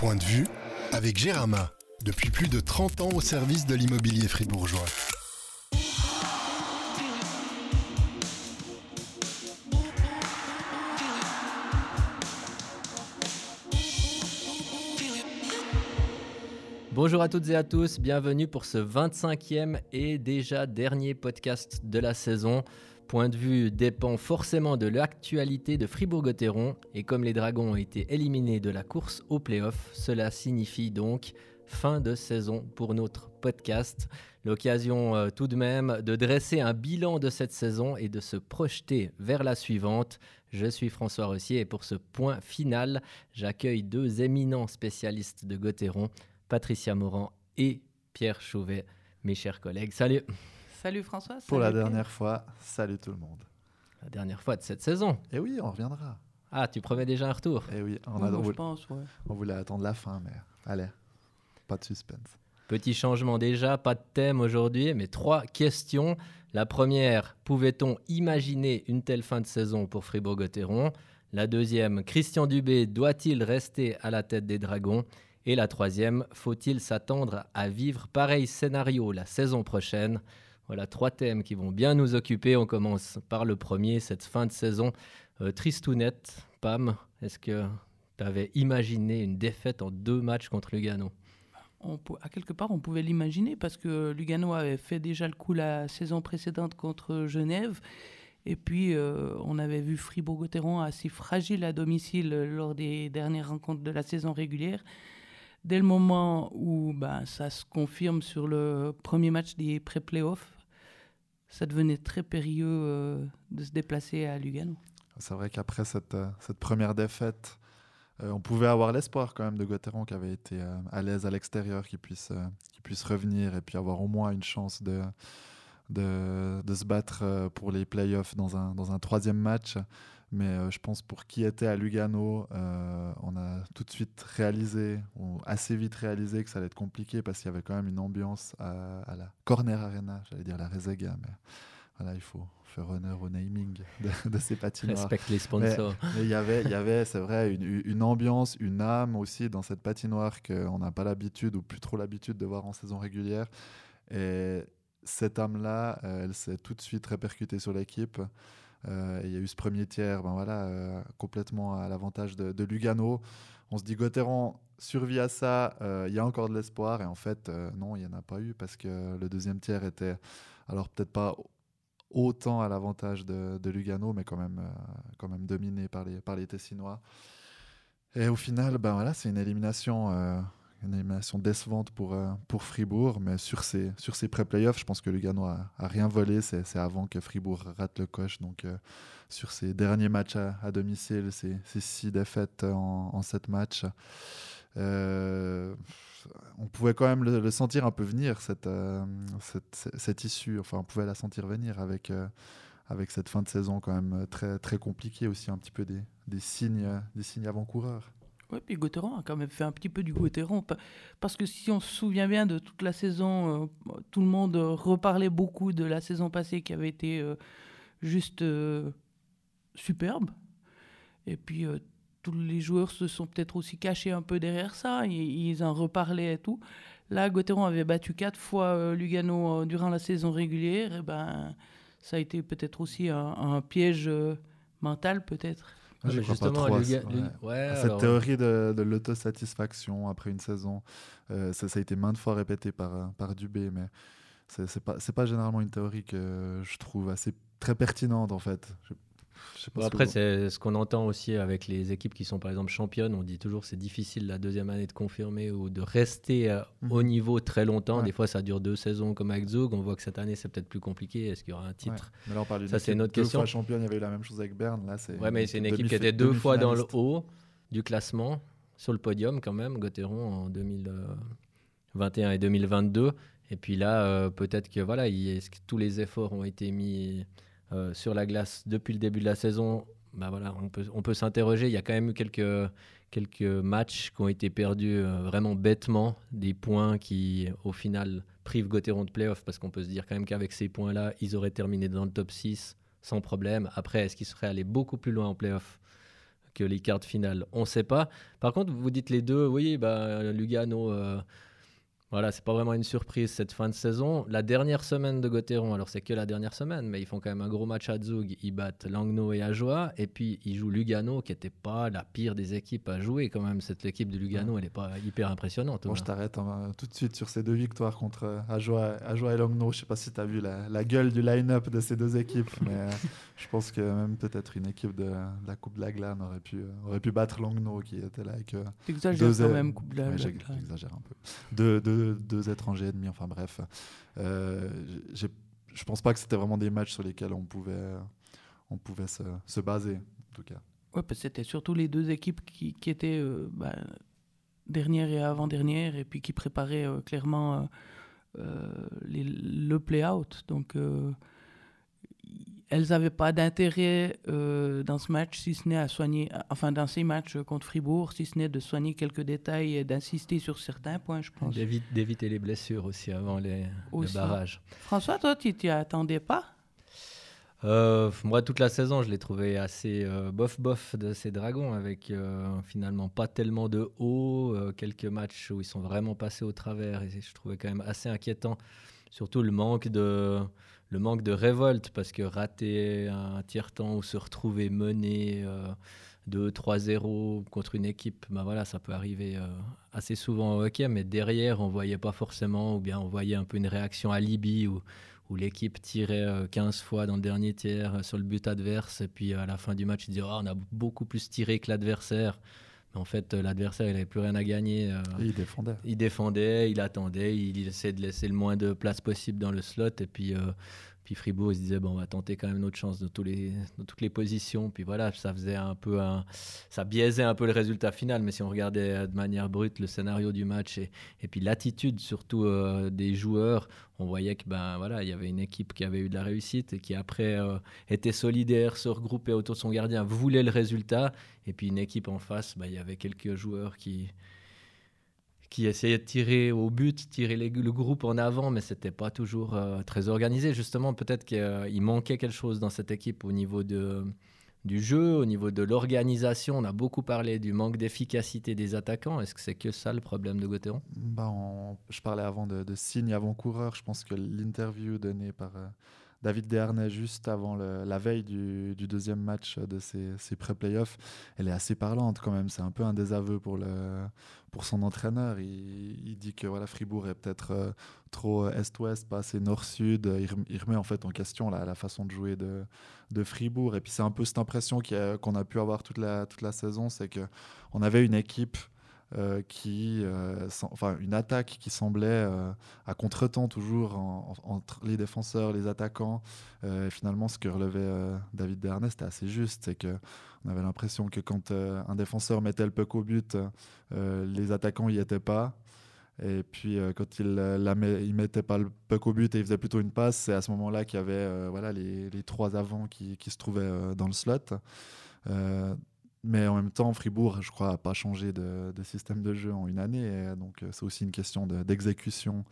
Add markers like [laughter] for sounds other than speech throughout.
Point de vue avec Gérama, depuis plus de 30 ans au service de l'immobilier fribourgeois. Bonjour à toutes et à tous, bienvenue pour ce 25e et déjà dernier podcast de la saison. Point de vue dépend forcément de l'actualité de Fribourg-Gotteron et comme les Dragons ont été éliminés de la course au playoff, cela signifie donc fin de saison pour notre podcast. L'occasion euh, tout de même de dresser un bilan de cette saison et de se projeter vers la suivante. Je suis François Rossier et pour ce point final, j'accueille deux éminents spécialistes de Gotteron, Patricia Morand et Pierre Chauvet, mes chers collègues. Salut Salut François. Pour la Pierre. dernière fois, salut tout le monde. La dernière fois de cette saison. Et oui, on reviendra. Ah, tu promets déjà un retour Et oui, on, Oui, a- je voulait, pense, ouais. on voulait attendre la fin, mais allez, pas de suspense. Petit changement déjà, pas de thème aujourd'hui, mais trois questions. La première, pouvait-on imaginer une telle fin de saison pour Fribourg-Gotteron? La deuxième, Christian Dubé doit-il rester à la tête des Dragons? Et la troisième, faut-il s'attendre à vivre pareil scénario la saison prochaine? Voilà trois thèmes qui vont bien nous occuper. On commence par le premier, cette fin de saison euh, tristounette. Pam, est-ce que tu avais imaginé une défaite en deux matchs contre Lugano? On à quelque part, on pouvait l'imaginer parce que Lugano avait fait déjà le coup la saison précédente contre Genève. Et puis, euh, on avait vu Fribourg-Gotteron assez fragile à domicile lors des dernières rencontres de la saison régulière. Dès le moment où ben, ça se confirme sur le premier match des pré-playoffs, ça devenait très périlleux euh, de se déplacer à Lugano. C'est vrai qu'après cette, euh, première défaite, euh, on pouvait avoir l'espoir quand même de Gauthieron qui avait été à l'aise à l'extérieur, qui puisse, revenir et puis avoir au moins une chance de, se battre pour les playoffs dans dans un troisième match. Mais euh, je pense pour qui était à Lugano, euh, on a tout de suite réalisé, ou assez vite réalisé que ça allait être compliqué parce qu'il y avait quand même une ambiance à, à la Corner Arena, j'allais dire la Rezega, mais voilà, il faut faire honneur au naming de, de ces patinoires. Respecte les sponsors. Mais il y avait, y avait c'est vrai, une, une ambiance, une âme aussi dans cette patinoire qu'on n'a pas l'habitude ou plus trop l'habitude de voir en saison régulière. Et cette âme-là, elle s'est tout de suite répercutée sur l'équipe. Euh, il y a eu ce premier tiers, ben voilà, euh, complètement à l'avantage de, Lugano. On se dit Gauthieron survit à ça, euh, il y a encore de l'espoir. Et en fait, non, il n'y en a pas eu parce que le deuxième tiers était, alors peut-être pas autant à l'avantage de, de Lugano, mais quand même, quand même dominé par les, par les Tessinois. Et au final, ben voilà, c'est une élimination, une élimination décevante pour, euh, pour Fribourg, mais sur ces, sur ces pré-playoffs, je pense que Lugano a, a rien volé. C'est avant que Fribourg rate le coche. Donc, euh, sur ces derniers matchs à, domicile, ces, six défaites en, sept matchs, euh, on pouvait quand même le, sentir un peu venir, cette, cette, issue. Enfin, on pouvait la sentir venir avec, avec cette fin de saison quand même très, très compliquée aussi, un petit peu des, des signes, des signes avant-coureurs. Oui, puis Gauthieron a quand même fait un petit peu du Gauthieron. pa- Parce que si on se souvient bien de toute la saison, euh, tout le monde euh, reparlait beaucoup de la saison passée qui avait été euh, juste superbe. Et puis, tous les joueurs se sont peut-être aussi cachés un peu derrière ça. Ils, en reparlaient et tout. Là, Gauthieron avait battu quatre fois Lugano durant la saison régulière. Et ben, ça a été peut-être aussi un, piège mental, peut-être. Crois pas justement, trop ouais. ouais, Cette alors, théorie de, de l'autosatisfaction après une saison, euh, ça, ça a été maintes fois répété par, par Dubé, mais c'est pas, c'est pas généralement une théorie que je trouve assez très pertinente en fait. Je, Bon, après, que c'est ce qu'on entend aussi avec les équipes qui sont par exemple championnes. On dit toujours c'est difficile la deuxième année de confirmer ou de rester euh, Mhm. au niveau très longtemps. Ouais. Des fois, ça dure deux saisons comme avec Zug. On voit que cette année, c'est peut-être plus compliqué. Est-ce qu'il y aura un Ouais. titre Mais là, on parle Ça, c'est une autre deux question. fois championne, il y avait eu la même chose avec Berne. Là, c'est Ouais, mais c'est une équipe qui était deux fois dans le haut du classement, sur le podium quand même, Gauthieron en 2021 et 2022. Et puis là, euh, peut-être que voilà, que tous les efforts ont été mis euh, sur la glace depuis le début de la saison. Bah voilà, on peut, s'interroger. Il y a quand même eu quelques, quelques matchs qui ont été perdus euh, vraiment bêtement, des points qui, au final, privent Gauthieron de playoff, parce qu'on peut se dire quand même qu'avec ces points-là, ils auraient terminé dans le top 6 sans problème. Après, est-ce qu'ils seraient allés beaucoup plus loin en playoff que les quarts de finale, on ne sait pas. Par contre, vous dites les deux, oui, bah, Lugano, euh, voilà, c'est pas vraiment une surprise cette fin de saison. La dernière semaine de Gauthieron, alors c'est que la dernière semaine, mais ils font quand même un gros match à Zug. Ils battent Langnau et Ajoie. Et puis ils jouent Lugano, qui n'était pas la pire des équipes à jouer quand même. Cette équipe de Lugano, elle n'est pas hyper impressionnante. Moi, je t'arrête hein, tout de suite sur ces deux victoires contre euh, Ajoie, et Langnau. Je sais pas si tu as vu la, gueule du line-up de ces deux équipes, [laughs] mais euh, je pense que même peut-être une équipe de, la Coupe de la Glane aurait pu, euh, aurait pu battre Langnau qui était là avec. T'exagères quand même, Coupe de la Glane. J'exagère un peu. Deux, étrangers et demi, enfin bref. Euh, je pense pas que c'était vraiment des matchs sur lesquels on pouvait, on pouvait se, se baser, en tout cas. Ouais, parce que c'était surtout les deux équipes qui, qui étaient euh, bah, dernière et avant-dernière, et puis qui préparaient euh, clairement euh, le play-out. Donc elles n'avaient pas d'intérêt euh, dans ce match, si ce n'est à soigner, enfin dans ces matchs contre Fribourg, si ce n'est de soigner quelques détails et d'insister sur certains points, je pense. D'éviter les blessures aussi avant les, le barrage. François, toi, tu t'y attendais pas? Euh, moi, toute la saison, je l'ai trouvé assez euh, bof-bof de ces Dragons, avec finalement pas tellement de haut, quelques matchs où ils sont vraiment passés au travers, et je trouvais quand même assez inquiétant, surtout le manque de, le manque de révolte, parce que rater un tiers-temps ou se retrouver mené 2-3-0 euh, contre une équipe, ben voilà, ça peut arriver euh, assez souvent au hockey, mais derrière, on voyait pas forcément, ou bien on voyait un peu une réaction à Libye où, où l'équipe tirait 15 euh, fois dans le dernier tiers sur le but adverse, et puis à la fin du match, ils disaient oh, on a beaucoup plus tiré que l'adversaire. Mais en fait, l'adversaire, il n'avait plus rien à gagner. il défendait. Il défendait, il attendait, il, essayait de laisser le moins de place possible dans le slot. Et puis, puis Fribourg, il se disait, bon, on va tenter quand même notre chance dans, les, dans toutes les positions. Puis voilà, ça faisait un peu ça biaisait un peu le résultat final. Mais si on regardait de manière brute le scénario du match et, et puis l'attitude surtout euh, des joueurs, on voyait que ben voilà, il y avait une équipe qui avait eu de la réussite et qui après euh, était solidaire, se regroupait autour de son gardien, voulait le résultat. Et puis une équipe en face, ben, il y avait quelques joueurs qui qui essayait de tirer au but, tirer le groupe en avant, mais c'était pas toujours euh, très organisé. Justement, peut-être qu'il manquait quelque chose dans cette équipe au niveau de, du jeu, au niveau de l'organisation. On a beaucoup parlé du manque d'efficacité des attaquants. Est-ce que c'est que ça le problème de Gauthieron bah, Je parlais avant de, de signe avant-coureur. Je pense que l'interview donnée par euh, David Dernay juste avant la veille du, deuxième match de ces, pré-playoffs, elle est assez parlante quand même. C'est un peu un désaveu pour, son entraîneur. Il, dit que voilà, Fribourg est peut-être euh, trop est-ouest, pas assez nord-sud. Il, remet en question la, façon de jouer de, Fribourg. Et puis c'est un peu cette impression qu'on a, pu avoir toute la saison, c'est qu'on avait une équipe euh, qui, euh, enfin, une attaque qui semblait euh, à contretemps toujours entre les défenseurs, les attaquants. et finalement, ce que relevait David Dernest c'était assez juste, c'est que on avait l'impression que quand un défenseur mettait le puck au but, les attaquants y étaient pas. Et puis quand il ne mettait pas le puck au but et il faisait plutôt une passe, c'est à ce moment-là qu'il y avait voilà, les, les, trois avants qui, qui se trouvaient dans le slot. Mais en même temps, Fribourg, je crois, n'a pas changé de, système de jeu en une année. donc, euh, c'est aussi une question d'exécution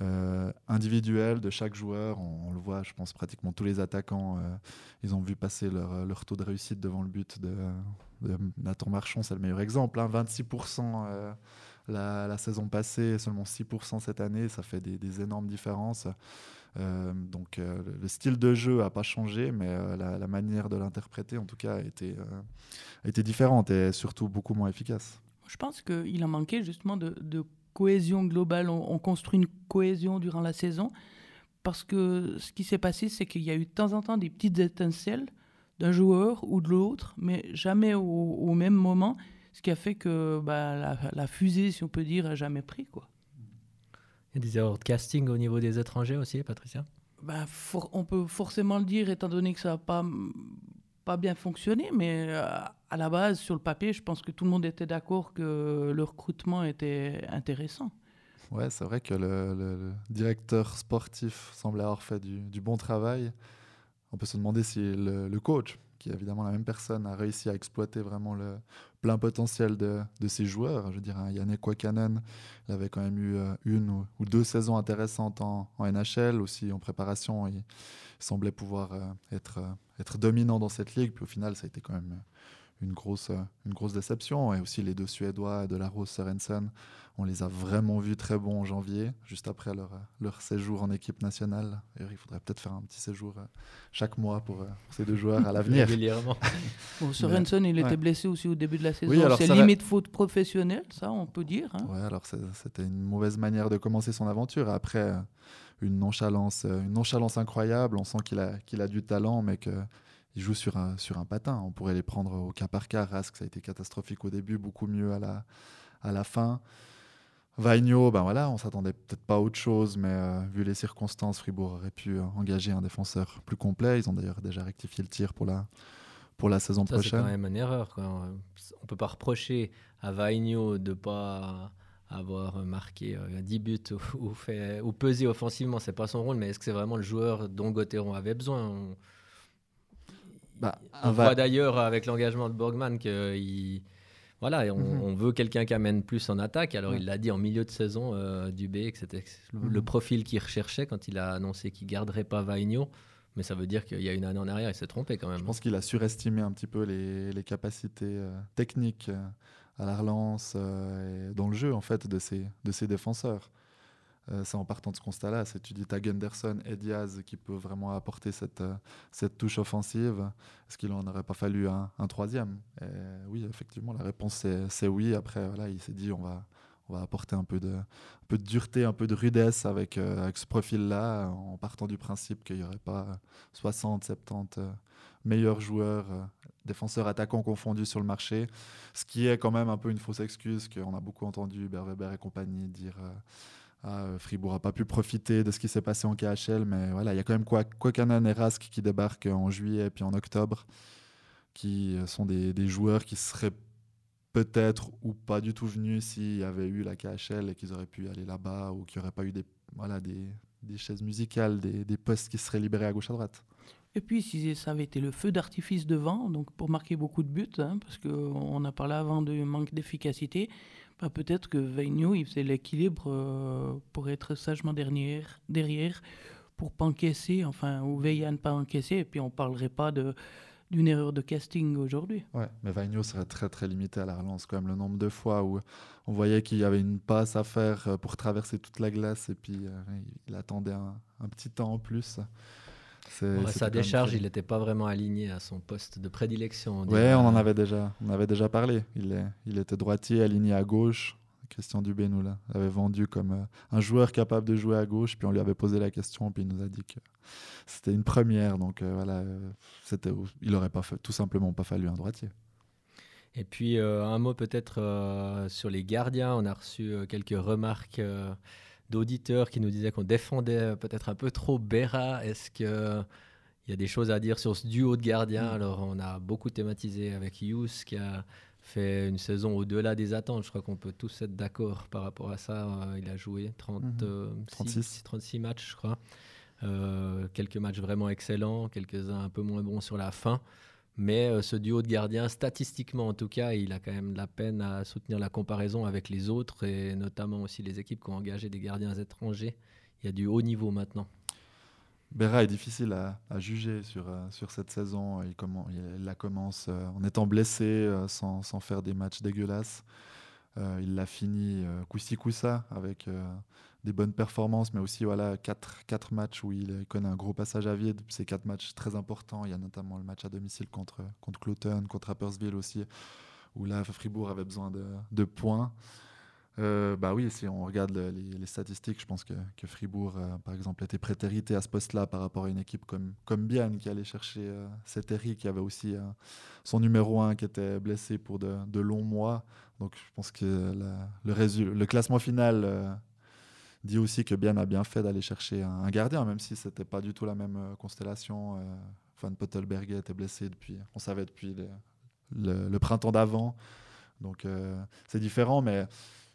euh, individuelle de chaque joueur. On, le voit, je pense, pratiquement tous les attaquants, euh, ils ont vu passer leur, taux de réussite devant le but de, Nathan Marchand. C'est le meilleur exemple. 26% hein. la, saison passée, seulement 6% cette année. Ça fait des énormes différences. Euh, donc euh, le style de jeu n'a pas changé, mais euh, la, manière de l'interpréter, en tout cas, a été, différente et surtout beaucoup moins efficace. Je pense qu'il a manqué justement de, cohésion globale. On, construit une cohésion durant la saison parce que ce qui s'est passé, c'est qu'il y a eu de temps en temps des petites étincelles d'un joueur ou de l'autre, mais jamais au, même moment, ce qui a fait que bah, la, fusée, si on peut dire, a jamais pris. quoi. Il y a des erreurs de casting au niveau des étrangers aussi, Patricia ben, On peut forcément le dire, étant donné que ça n'a pas, pas bien fonctionné, mais euh, à la base, sur le papier, je pense que tout le monde était d'accord que le recrutement était intéressant. Ouais, c'est vrai que le, directeur sportif semblait avoir fait du, du, bon travail. On peut se demander si le, le coach, évidemment la même personne, a réussi à exploiter vraiment le plein potentiel de, de ses joueurs. Je veux dire, Yannick Wakanen, il avait quand même eu euh, une ou, deux saisons intéressantes en, NHL, aussi en préparation. Il semblait pouvoir euh, être, euh, être dominant dans cette ligue. Puis au final, ça a été quand même une grosse, une grosse déception. Et aussi les deux Suédois de la Rose Sorensen, on les a vraiment vus très bons en janvier, juste après leur, leur séjour en équipe nationale. Et il faudrait peut-être faire un petit séjour chaque mois pour, ces deux joueurs à [laughs] l'avenir. Régulièrement. [laughs] bon, Sorensen, il était blessé aussi au début de la saison. Oui, c'est limite faute professionnelle, ça, on peut dire. Hein. Ouais, alors c'était une mauvaise manière de commencer son aventure. Après, une nonchalance, une nonchalance incroyable. On sent qu'il a, qu'il a du talent, mais que il joue sur un, sur un patin. On pourrait les prendre au cas par cas. Rask, ça a été catastrophique au début, beaucoup mieux à la, à la fin. Vaigno, ben voilà, on s'attendait peut-être pas à autre chose, mais euh, vu les circonstances, Fribourg aurait pu euh, engager un défenseur plus complet. Ils ont d'ailleurs déjà rectifié le tir pour la, pour la saison ça, prochaine. C'est quand même une erreur. Quoi. On peut pas reprocher à Vaigno de pas avoir marqué 10 euh, buts ou, fait, ou peser offensivement. C'est pas son rôle, mais est-ce que c'est vraiment le joueur dont Gauthieron avait besoin? Bah, on voit d'ailleurs avec l'engagement de Borgman qu'il voilà, on, mhm. on, veut quelqu'un qui amène plus en attaque. Alors il l'a dit en milieu de saison euh, Dubé que c'était le mhm. profil qu'il recherchait quand il a annoncé qu'il garderait pas Vaigno. Mais ça veut dire qu'il y a une année en arrière, il s'est trompé quand même. Je pense qu'il a surestimé un petit peu les, les capacités euh, techniques euh, à la relance euh, et dans le jeu en fait de ses, de ses défenseurs. Euh, c'est en partant de ce constat-là. C'est tu dis as Gunderson et Diaz qui peut vraiment apporter cette, euh, cette touche offensive. Est-ce qu'il n'en aurait pas fallu un, troisième? Oui, effectivement, la réponse c'est oui. Après, voilà, il s'est dit on va, on va apporter un peu, de, un peu de dureté, un peu de rudesse avec, euh, avec ce profil-là, en partant du principe qu'il n'y aurait pas 60, 70 meilleurs joueurs, défenseurs attaquants confondus sur le marché. Ce qui est quand même un peu une fausse excuse qu'on a beaucoup entendu Weber et compagnie dire. Ah, Fribourg n'a pas pu profiter de ce qui s'est passé en KHL, mais voilà, il y a quand même Kwakanan et Rask qui débarquent en juillet et puis en octobre, qui sont des, des joueurs qui seraient peut-être ou pas du tout venus s'il y avait eu la KHL et qu'ils auraient pu aller là-bas ou qu'il n'y aurait pas eu des, voilà, des, des chaises musicales, des, des, postes qui seraient libérés à gauche à droite. Et puis, si ça avait été le feu d'artifice devant, donc pour marquer beaucoup de buts, hein, parce qu'on a parlé avant de manque d'efficacité, bah, peut-être que Veigno, il faisait l'équilibre euh, pour être sagement derrière, derrière pour pas encaisser, enfin, ou veiller à ne pas encaisser, et puis on parlerait pas d'une erreur de casting aujourd'hui. Ouais, mais Vagno serait très très limité à la relance quand même. Le nombre de fois où on voyait qu'il y avait une passe à faire euh, pour traverser toute la glace et puis euh, il attendait un, petit temps en plus sa décharge, il n'était pas vraiment aligné à son poste de prédilection. Oui, on en avait déjà, on avait déjà parlé. Il, est, il était droitier, aligné à gauche. Christian Dubé nous l'avait vendu comme euh, un joueur capable de jouer à gauche. Puis on lui avait posé la question, puis il nous a dit que c'était une première. Donc euh, voilà, c'était, il n'aurait pas tout simplement pas fallu un droitier. Et puis euh, un mot peut-être sur les gardiens. On a reçu quelques remarques d'auditeurs qui nous disaient qu'on défendait peut-être un peu trop Berra. Est-ce qu'il y a des choses à dire sur ce duo de gardiens? Mm. Alors, on a beaucoup thématisé avec Hughes qui a fait une saison au-delà des attentes. Je crois qu'on peut tous être d'accord par rapport à ça. Euh, il a joué 36, 36 mm-hmm. matchs, je crois. Euh, quelques matchs vraiment excellents, quelques-uns un peu moins bons sur la fin. Mais euh, ce duo de gardiens, statistiquement en tout cas, il a quand même de la peine à soutenir la comparaison avec les autres et notamment aussi les équipes qui ont engagé des gardiens étrangers. Il y a du haut niveau maintenant. Berra est difficile à, juger sur, euh, sur cette saison. Il, la commence euh, en étant blessé, sans, sans, faire des matchs dégueulasses. il l'a fini coussi coussa avec des bonnes performances, mais aussi voilà, quatre, quatre matchs où il connaît un gros passage à vide. C'est quatre matchs très importants. Il y a notamment le match à domicile contre, contre Cloton, contre Rappersville aussi, où là, Fribourg avait besoin de, de points. Euh, bah oui, si on regarde les, statistiques, je pense que, que Fribourg, euh, par exemple, était prétérité à ce poste-là par rapport à une équipe comme, comme qui allait chercher euh, qui avait aussi son numéro 1 qui était blessé pour de, de longs mois. Donc je pense que le, le classement final dit aussi que Bien a bien fait d'aller chercher un, gardien, même si c'était pas du tout la même euh, constellation. Euh, Van Pottelberger était blessé depuis, on savait depuis le, printemps d'avant. Donc euh, c'est différent, mais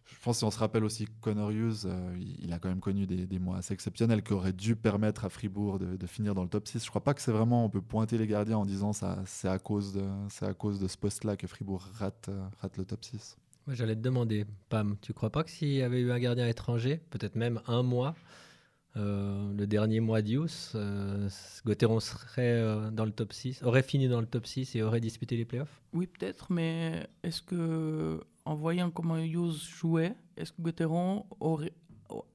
je pense si on se rappelle aussi Connor Hughes, il, a quand même connu des, mois assez exceptionnels qui auraient dû permettre à Fribourg de, finir dans le top 6. Je crois pas que c'est vraiment, on peut pointer les gardiens en disant ça c'est à cause de, c'est à cause de ce poste-là que Fribourg rate, rate le top 6. J'allais te demander, Pam, tu crois pas que s'il y avait eu un gardien étranger, peut-être même un mois, euh, le dernier mois d'Ius, euh, Gauthieron serait euh, dans le top 6, aurait fini dans le top 6 et aurait disputé les playoffs? Oui, peut-être, mais est-ce que, en voyant comment Ius jouait, est-ce que Gauthieron aurait,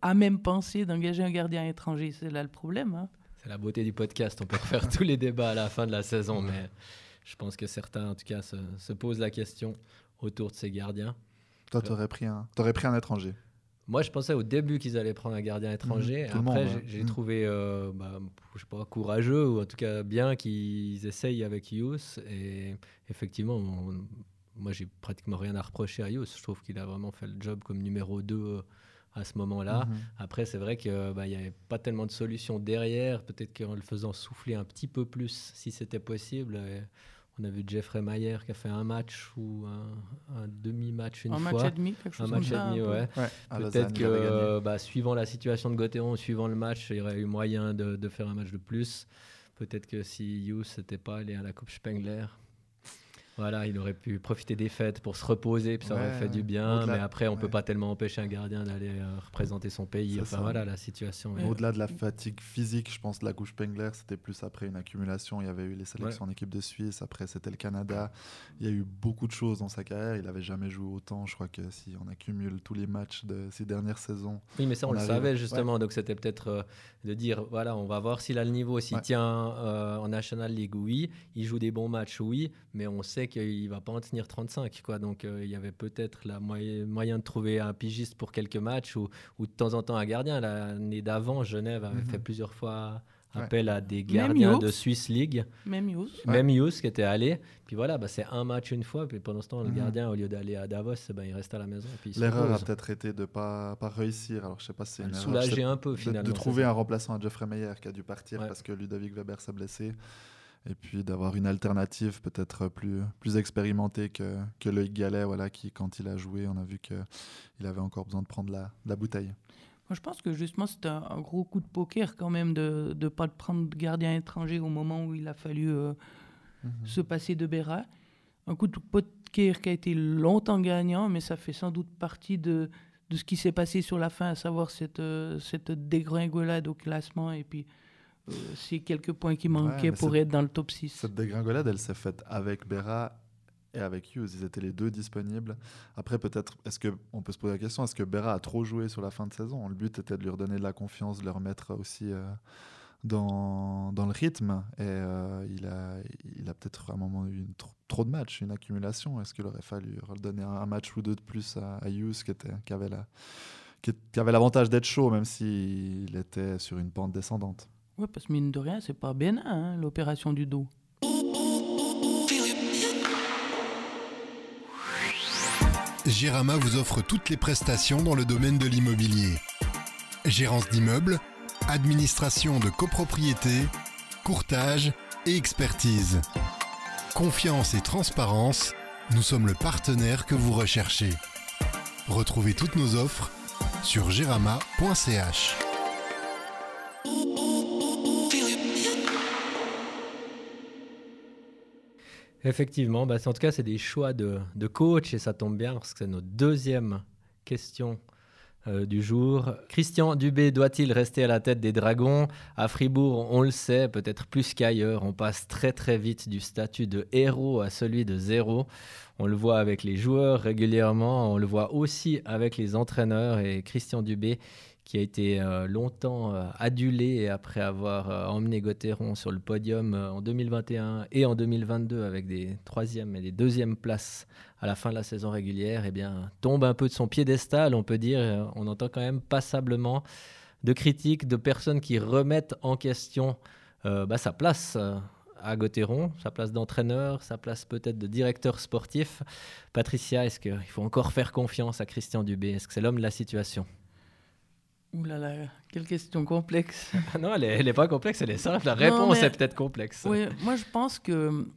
a même pensé d'engager un gardien étranger? C'est là le problème. Hein. C'est la beauté du podcast, on peut refaire tous les débats à la fin de la saison, mais je pense que certains, en tout cas, se, se posent la question autour de ces gardiens. Toi, tu aurais pris, un... aurais pris un étranger moi, je pensais au début qu'ils allaient prendre un gardien étranger. Mmh, Après, j'ai mmh. trouvé, euh, bah, je sais pas, courageux ou en tout cas bien qu'ils essayent avec Yous. Et effectivement, on- moi, j'ai pratiquement rien à reprocher à Yous. Je trouve qu'il a vraiment fait le job comme numéro 2 euh, à ce moment-là. Mhm. Après, c'est vrai qu'il n'y avait pas tellement de solutions derrière. Peut-être qu'en le faisant souffler un petit peu plus, si c'était possible. On a vu Jeffrey Mayer qui a fait un match ou un, un demi-match une un fois. match et demi, quelque chose un comme match et ça. demi, un ouais. Ouais, Peut-être que, bah, suivant la situation de Gauthieron, suivant le match, il y aurait eu moyen de, de faire un match de plus. Peut-être que si Hughes n'était pas allé à la Coupe Spengler, voilà, il aurait pu profiter des fêtes pour se reposer, puis ça aurait fait du bien. Mais après, on peut ouais. pas tellement empêcher un gardien d'aller euh, représenter son pays. Enfin ça. voilà, la situation. Ouais. Au-delà de la fatigue physique, je pense la couche Spengler, c'était plus après une accumulation. Il y avait eu les sélections en équipe de Suisse, après c'était le Canada. Il y a eu beaucoup de choses dans sa carrière. Il n'avait jamais joué autant. Je crois que si on accumule tous les matchs de ces dernières saisons, Oui, mais ça, on, On le arrive. savait justement. Donc, c'était peut-être euh, de dire voilà, on va voir s'il a le niveau, s'il tient euh, en National League, oui. Il joue des bons matchs, oui. Mais on sait qu'il va pas en tenir 35. Quoi. Donc, euh, il y avait peut-être la moyen, moyen de trouver un pigiste pour quelques matchs ou, ou de temps en temps un gardien. L'année d'avant, Genève avait Mhm. fait plusieurs fois Ouais. appel à des Même gardiens de. Swiss League. Même Hughes. Ouais. Même Hughes qui était allé. Puis voilà, bah, c'est un match une fois. Puis pendant ce temps, le Mhm. gardien, au lieu d'aller à Davos, ben, il reste à la maison. L'erreur a peut-être été de ne pas, pas réussir. Alors je sais pas si c'est une erreur. soulager un peu de- finalement. de, trouver un remplaçant à Jeffrey Meyer qui a dû partir Ouais. parce que Ludovic Weber s'est blessé. Et puis d'avoir une alternative peut-être plus, plus expérimentée que, que Loïc Gallet, voilà, qui quand il a joué, on a vu qu'il avait encore besoin de prendre la, la bouteille. Moi, je pense que justement, c'était un, un gros coup de poker quand même de ne pas prendre de gardien étranger au moment où il a fallu euh, Mhm. se passer de Béra. Un coup de poker qui a été longtemps gagnant, mais ça fait sans doute partie de, de ce qui s'est passé sur la fin, à savoir cette, euh, cette dégringolade au classement et puis euh, ces quelques points qui manquaient pour c'est- être dans le top 6. Cette dégringolade, elle s'est faite avec Berra et avec Hughes. Ils étaient les deux disponibles. Après, peut-être, est-ce que on peut se poser la question est-ce que Berra a trop joué sur la fin de saison? Le but était de lui redonner de la confiance, de le remettre aussi euh, dans, dans le rythme. Et euh, il a, il a peut-être à un moment eu une, trop, trop de matchs, une accumulation. Est-ce qu'il aurait fallu redonner un, un match ou deux de plus à, à Hughes qui, était, qui avait la qui avait l'avantage d'être chaud, même s'il était sur une pente descendante? Oui, parce que mine de rien, c'est pas bénin, hein, l'opération du dos. Gérama vous offre toutes les prestations dans le domaine de l'immobilier. Gérance d'immeubles, administration de copropriété, courtage et expertise. Confiance et transparence, nous sommes le partenaire que vous recherchez. Retrouvez toutes nos offres sur gerama.ch. Effectivement, bah, en tout cas, c'est des choix de, de coach et ça tombe bien parce que c'est notre deuxième question euh, du jour. Christian Dubé doit-il rester à la tête des Dragons? À Fribourg, on le sait, peut-être plus qu'ailleurs, on passe très très vite du statut de héros à celui de zéro. On le voit avec les joueurs régulièrement, on le voit aussi avec les entraîneurs et Christian Dubé qui a été euh, longtemps euh, adulé après avoir euh, emmené Gauthieron sur le podium euh, en 2021 et en 2022 avec des troisièmes et des deuxièmes places à la fin de la saison régulière, eh bien, tombe un peu de son piédestal, on peut dire. On entend quand même passablement de critiques, de personnes qui remettent en question bah, sa place à Gauthieron, sa place d'entraîneur, sa place peut-être de directeur sportif. Patricia, est-ce qu'il faut encore faire confiance à Christian Dubé? Est-ce que c'est l'homme de la situation? Ouh là là, quelle question complexe. [laughs] Ah Non, elle n'est pas complexe, elle est simple. La Non, réponse mais- est peut-être complexe. Oui, moi je pense que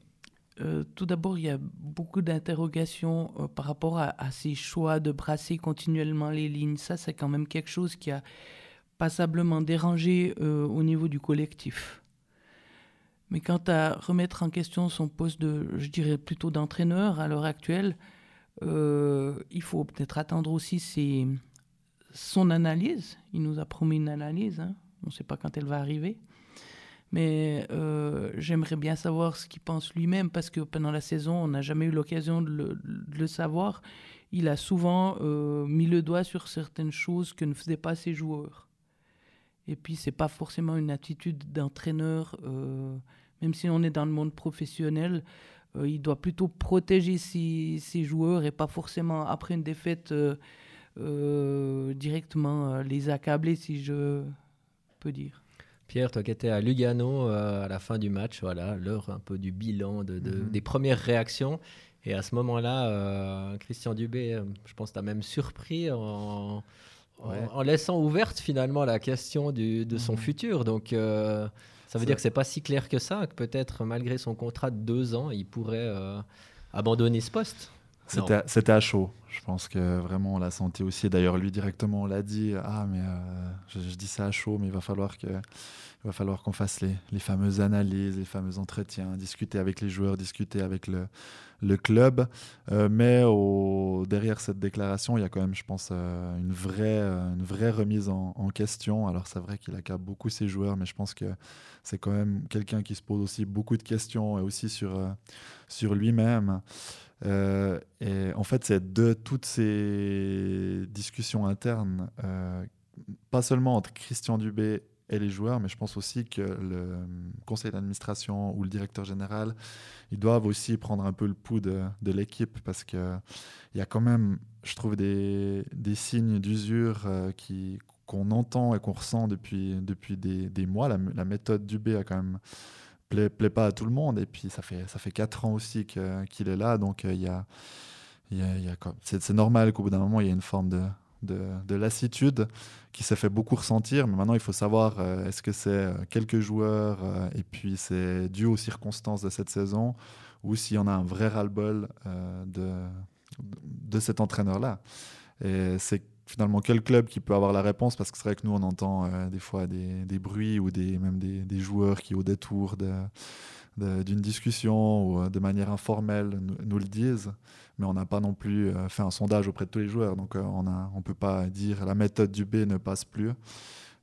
euh, tout d'abord, il y a beaucoup d'interrogations euh, par rapport à, à ces choix de brasser continuellement les lignes. Ça, c'est quand même quelque chose qui a passablement dérangé euh, au niveau du collectif. Mais quant à remettre en question son poste de, je dirais plutôt d'entraîneur à l'heure actuelle, il faut peut-être attendre aussi ses- son analyse. Il nous a promis une analyse. hein. On ne sait pas quand elle va arriver. Mais euh, j'aimerais bien savoir ce qu'il pense lui-même parce que pendant la saison, on n'a jamais eu l'occasion de, le savoir. Il a souvent euh, mis le doigt sur certaines choses que ne faisaient pas ses joueurs. Et puis, c'est pas forcément une attitude d'entraîneur, euh, même si on est dans le monde professionnel. il doit plutôt protéger ses, joueurs et pas forcément, après une défaite, directement les accabler, si je peux dire. Pierre, toi qui étais à Lugano euh, à la fin du match, voilà, l'heure un peu du bilan, de, mhm. des premières réactions. Et à ce moment-là, euh, Christian Dubé, euh, je pense que tu as même surpris en, en, laissant ouverte finalement la question du, de son mhm. futur. Donc ça veut dire que c'est pas si clair que ça, que peut-être malgré son contrat de deux ans, il pourrait abandonner ce poste. C'était à chaud. Je pense que vraiment on l'a senti aussi. D'ailleurs, lui directement, on l'a dit Ah, mais euh, je, dis ça à chaud, mais il va falloir que, va falloir qu'on fasse les, les, fameuses analyses, les fameux entretiens, discuter avec les joueurs, discuter avec le, le club. Euh, mais derrière cette déclaration, il y a quand même, je pense, euh, une, vraie, une vraie remise en, en question. Alors, c'est vrai qu'il accable beaucoup ses joueurs, mais je pense que c'est quand même quelqu'un qui se pose aussi beaucoup de questions et aussi sur, sur lui-même. Euh, et en fait, c'est de toutes ces discussions internes, euh, pas seulement entre Christian Dubé et les joueurs, mais je pense aussi que le conseil d'administration ou le directeur général, ils doivent aussi prendre un peu le pouls de, l'équipe parce qu'il y a quand même, je trouve, des, des signes d'usure euh, qui qu'on entend et qu'on ressent depuis, depuis des, des mois. La, méthode Dubé a quand même plaît, plaît pas à tout le monde. Et puis, ça fait, ça fait 4 ans aussi qu'il est là. Donc, euh, il y a, y y a c'est normal qu'au bout d'un moment, il y ait une forme de, de, de, lassitude qui s'est fait beaucoup ressentir. Mais maintenant, il faut savoir euh, est-ce que c'est euh, quelques joueurs et puis c'est dû aux circonstances de cette saison ou s'il y en a un vrai ras-le-bol de, de cet entraîneur-là. Et c'est finalement quel club qui peut avoir la réponse? Parce que c'est vrai que nous on entend euh, des fois des, bruits ou des, même des, joueurs qui au détour d'une discussion ou euh, de manière informelle nous, le disent. Mais on n'a pas non plus euh, fait un sondage auprès de tous les joueurs. Donc on ne peut pas dire la méthode du B ne passe plus.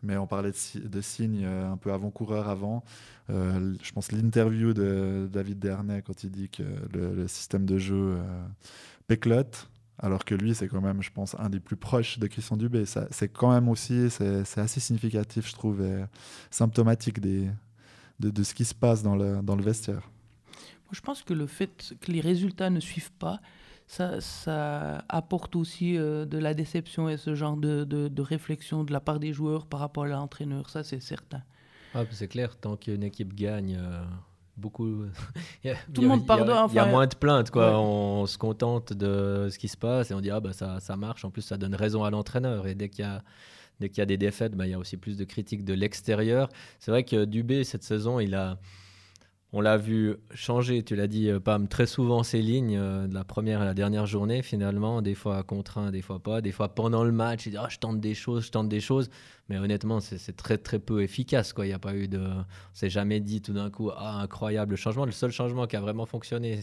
Mais on parlait de, signes un peu avant-coureur avant. je pense l'interview de David Dernay quand il dit que le, système de jeu péclote, alors que lui, c'est quand même, je pense, un des plus proches de Christian Dubé. C'est quand même aussi, c'est assez significatif, je trouve, et symptomatique des, de, ce qui se passe dans le, dans le vestiaire. je pense que le fait que les résultats ne suivent pas, ça, ça apporte aussi euh, de la déception et ce genre de, de, réflexion de la part des joueurs par rapport à l'entraîneur. Ça, c'est certain. Ah, c'est clair, tant qu'une équipe gagne. Euh, beaucoup. [laughs] Tout le monde pardonne. Il y a moins de plaintes, quoi. On se contente de ce qui se passe et on dit ah bah ça, ça marche. En plus, ça donne raison à l'entraîneur. Et dès qu'il y a dès qu'il y a des défaites, bah, il y a aussi plus de critiques de l'extérieur. C'est vrai que Dubé cette saison, il a on l'a vu changer, tu l'as dit, euh, Pam, très souvent ses lignes euh, de la première à la dernière journée, finalement, des fois contraint, des fois pas, des fois pendant le match, il dit oh, je tente des choses, je tente des choses, mais honnêtement, c'est très très peu efficace. Quoi. Il n'y a pas eu de. On s'est jamais dit tout d'un coup ah, incroyable changement. Le seul changement qui a vraiment fonctionné,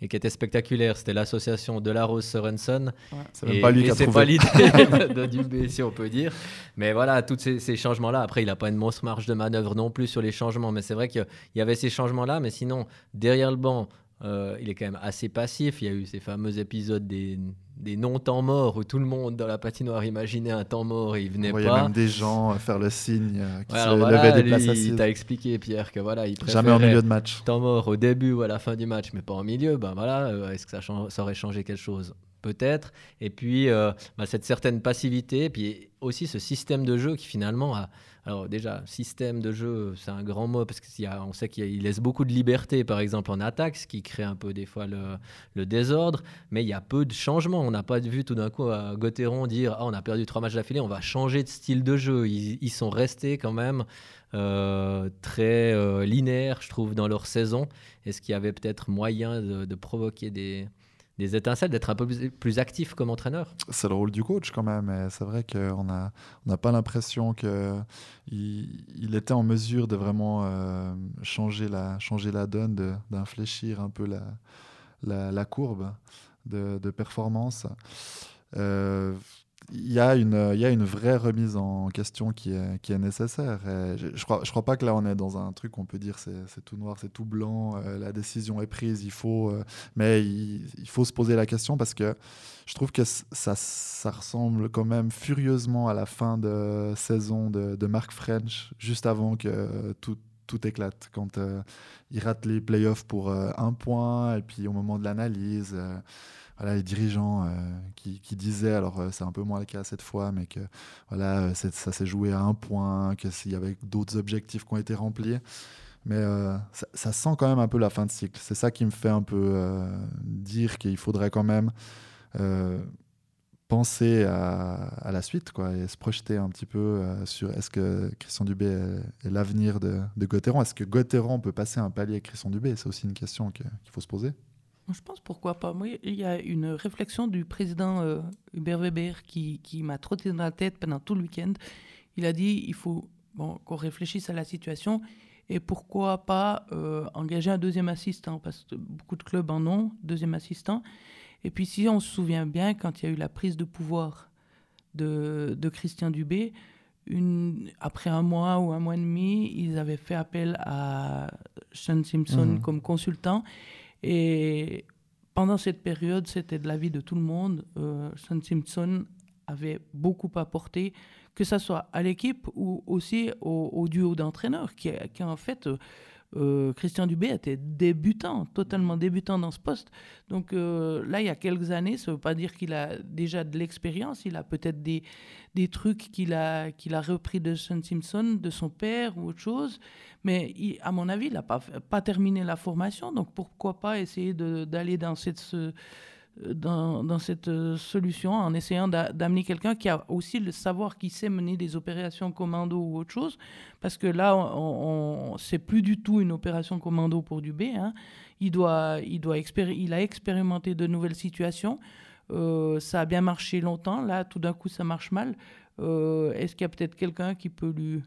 et qui était spectaculaire. C'était l'association de la Rose Sorensen. c'est même pas lui qui a trouvé. pas l'idée [laughs] de, Dubé, si on peut dire. Mais voilà, tous ces, changements-là. Après, il n'a pas une monstre marge de manœuvre non plus sur les changements. Mais c'est vrai qu'il y avait ces changements-là. Mais sinon, derrière le banc, euh, il est quand même assez passif. Il y a eu ces fameux épisodes des, des non-temps morts où tout le monde dans la patinoire imaginait un temps mort et il venait pas. Il y a même des gens faire le signe euh, qui se levaient des places assises. Il t'a expliqué, Pierre, que voilà, il Jamais en milieu de match. Temps mort au début ou à la fin du match, mais pas en milieu. Ben voilà, euh, est-ce que ça, ça, aurait changé quelque chose? Peut-être. Et puis, bah, cette certaine passivité, puis aussi ce système de jeu qui finalement a alors déjà, système de jeu, c'est un grand mot parce qu'on sait qu'il laisse beaucoup de liberté, par exemple en attaque, ce qui crée un peu des fois le, désordre, mais il y a peu de changements. On n'a pas vu tout d'un coup à Gauthieron dire ah, on a perdu trois matchs d'affilée, on va changer de style de jeu. Ils, sont restés quand même euh, très euh, linéaires, je trouve, dans leur saison. Est-ce qu'il y avait peut-être moyen de provoquer des, des étincelles, d'être un peu plus, actif comme entraîneur C'est le rôle du coach quand même. C'est vrai qu'on n'a on pas l'impression qu'il il était en mesure de vraiment euh, changer, la, changer la donne, d'infléchir un peu la, la, courbe de, de performance. Euh, il y, a une, il y a une vraie remise en question qui est, nécessaire. je ne crois, je crois pas que là, on est dans un truc où on peut dire c'est, tout noir, c'est tout blanc, euh, la décision est prise, il faut, euh, mais il, faut se poser la question parce que je trouve que ça, ressemble quand même furieusement à la fin de saison de, Mark French, juste avant que tout, tout éclate, quand euh, il rate les playoffs pour un point, et puis au moment de l'analyse voilà, les dirigeants euh, qui, disaient, alors euh, c'est un peu moins le cas cette fois, mais que voilà, euh, ça s'est joué à un point, que s'il y avait d'autres objectifs qui ont été remplis. Mais ça, sent quand même un peu la fin de cycle. C'est ça qui me fait un peu dire qu'il faudrait quand même penser à, à, la suite quoi, et se projeter un petit peu sur est-ce que Christian Dubé est, l'avenir de, de Gauthieron Est-ce que Gauthieron peut passer un palier avec Christian Dubé? C'est aussi une question qu'il faut se poser. Je pense pourquoi pas. Moi, il y a une réflexion du président euh, Hubert Weber qui, qui m'a trotté dans la tête pendant tout le week-end. Il a dit il faut bon, qu'on réfléchisse à la situation et pourquoi pas euh, engager un deuxième assistant parce que beaucoup de clubs en ont, deuxième assistant. Et puis si on se souvient bien, quand il y a eu la prise de pouvoir de, de Christian Dubé, une, après un mois ou un mois et demi, ils avaient fait appel à Sean Simpson mhm. comme consultant. Et pendant cette période, c'était de l'avis de tout le monde. Euh, Sean Simpson avait beaucoup apporté, que ce soit à l'équipe ou aussi au, duo d'entraîneurs, qui, qui, en fait euh, Christian Dubé était débutant, totalement débutant dans ce poste. Donc euh, là, il y a quelques années, ça ne veut pas dire qu'il a déjà de l'expérience, il a peut-être des, des trucs qu'il a, qu'il a repris de Sean Simpson, de son père ou autre chose. Mais à mon avis, il n'a pas, pas terminé la formation, donc pourquoi pas essayer d'aller dans cette... Ce, dans, cette euh, solution en essayant d'amener quelqu'un qui a aussi le savoir, qui sait mener des opérations commando ou autre chose. Parce que là, on, on c'est plus du tout une opération commando pour du Hein. Il, doit, il, doit il a expérimenté de nouvelles situations. Euh, ça a bien marché longtemps. Là, tout d'un coup, ça marche mal. Euh, est-ce qu'il y a peut-être quelqu'un qui peut lui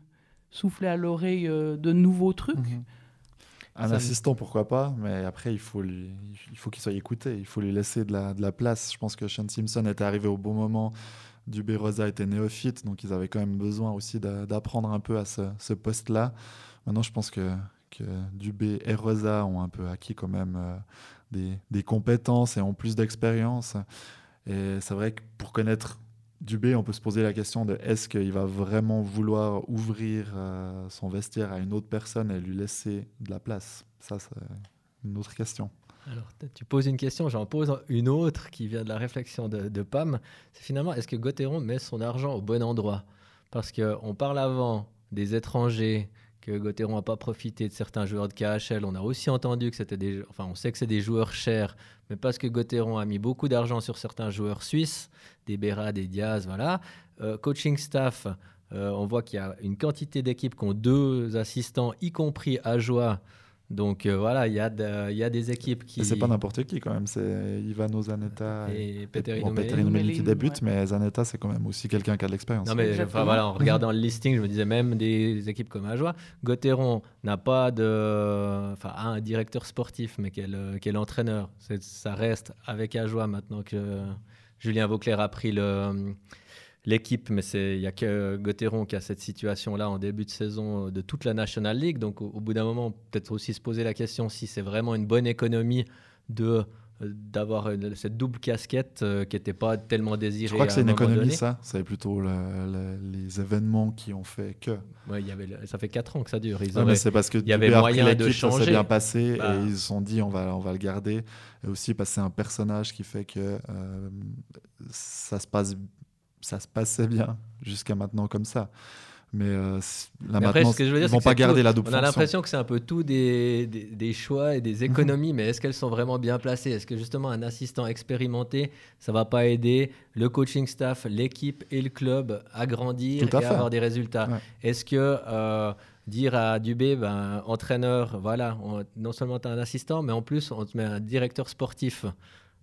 souffler à l'oreille de nouveaux trucs? Mhm. Un assistant, pourquoi pas, mais après, il faut, lui, il faut qu'il soit écouté, il faut lui laisser de la, de la place. Je pense que Sean Simpson était arrivé au bon moment. Dubé Rosa était néophyte, donc ils avaient quand même besoin aussi d'apprendre un peu à ce, ce poste-là. Maintenant, je pense que, que, Dubé et Rosa ont un peu acquis quand même euh, des, des, compétences et ont plus d'expérience. Et c'est vrai que pour connaître Dubé, on peut se poser la question de est-ce qu'il va vraiment vouloir ouvrir euh, son vestiaire à une autre personne et lui laisser de la place? Ça, c'est une autre question. Alors, tu poses une question, j'en pose une autre qui vient de la réflexion de, Pam. C'est finalement, est-ce que Gauthieron met son argent au bon endroit? Parce qu'on parle avant des étrangers, que Gauthieron n'a pas profité de certains joueurs de KHL. On a aussi entendu que c'était des... Enfin, on sait que c'est des joueurs chers, mais parce que Gauthieron a mis beaucoup d'argent sur certains joueurs suisses, des Berra, des Diaz, voilà. Euh, coaching staff, euh, on voit qu'il y a une quantité d'équipes qui ont deux assistants, y compris joie. Donc euh, voilà, il y, a y a des équipes qui. C'est pas n'importe qui quand même, c'est Ivano Zanetta et, et Peter bon, qui débute, mais Zanetta c'est quand même aussi quelqu'un qui a de l'expérience. Non mais voilà, en regardant le listing, je me disais même des équipes comme Ajoie, Gauthieron n'a pas de, enfin un directeur sportif, mais quel, quel entraîneur. Ça reste avec Ajoie maintenant que Julien Vauclair a pris le l'équipe, mais il n'y a que Gauthieron qui a cette situation-là en début de saison euh, de toute la National League. Donc au, bout d'un moment, peut-être aussi se poser la question si c'est vraiment une bonne économie de euh, d'avoir cette double casquette euh, qui n'était pas tellement désirée. Je crois que c'est une économie, ça. C'est plutôt les événements qui ont fait que. Ouais, y avait, ça fait 4 ans que ça dure. Ils c'est parce que il y avait moyen de changer. Ça s'est bien passé et bah. ils se sont dit on va, on va le garder. Et aussi parce que c'est un personnage qui fait que ça se passe ça se passait bien jusqu'à maintenant comme ça. Mais euh, là maintenant, ce que je veux dire, ils vont pas garder la double On a l'impression que c'est un peu tout des, des, choix et des mhm. économies, mais est-ce qu'elles sont vraiment bien placées? Est-ce que justement un assistant expérimenté, ça va pas aider le coaching staff, l'équipe et le club à grandir et à avoir des résultats? Est-ce que euh, dire à Dubé, ben, entraîneur, voilà, non seulement tu as un assistant, mais en plus on te met un directeur sportif,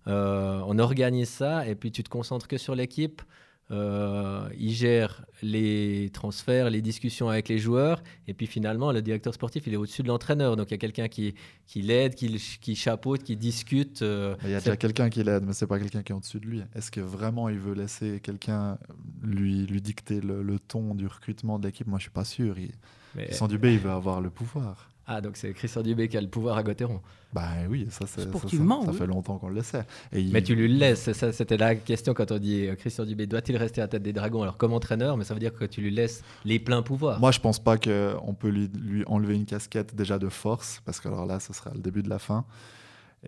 euh, on organise ça et puis tu te concentres que sur l'équipe euh, il gère les transferts, les discussions avec les joueurs, et puis finalement, le directeur sportif, il est au-dessus de l'entraîneur. Donc il y a quelqu'un qui, qui l'aide, qui, qui chapeaute, qui discute. euh, Il y a déjà quelqu'un qui l'aide, mais c'est pas quelqu'un qui est au-dessus de lui. Est-ce que vraiment il veut laisser quelqu'un lui, lui dicter le, le ton du recrutement de l'équipe? Moi, je suis pas sûr. Il, mais- Christian Dubé, il veut avoir le pouvoir. Ah, donc c'est Christian Dubé qui a le pouvoir à Gauthieron. Bah oui, ça, c'est- ça, ça, Sportivement, ça oui. fait longtemps qu'on le sait. Et il- Mais tu lui le laisses, c'est ça, c'était la question quand on dit euh, Christian Dubé doit-il rester à la tête des Dragons? Alors comme entraîneur, mais ça veut dire que tu lui laisses les pleins pouvoirs. Moi, je pense pas qu'on peut lui, lui enlever une casquette déjà de force, parce que alors là, ce sera le début de la fin.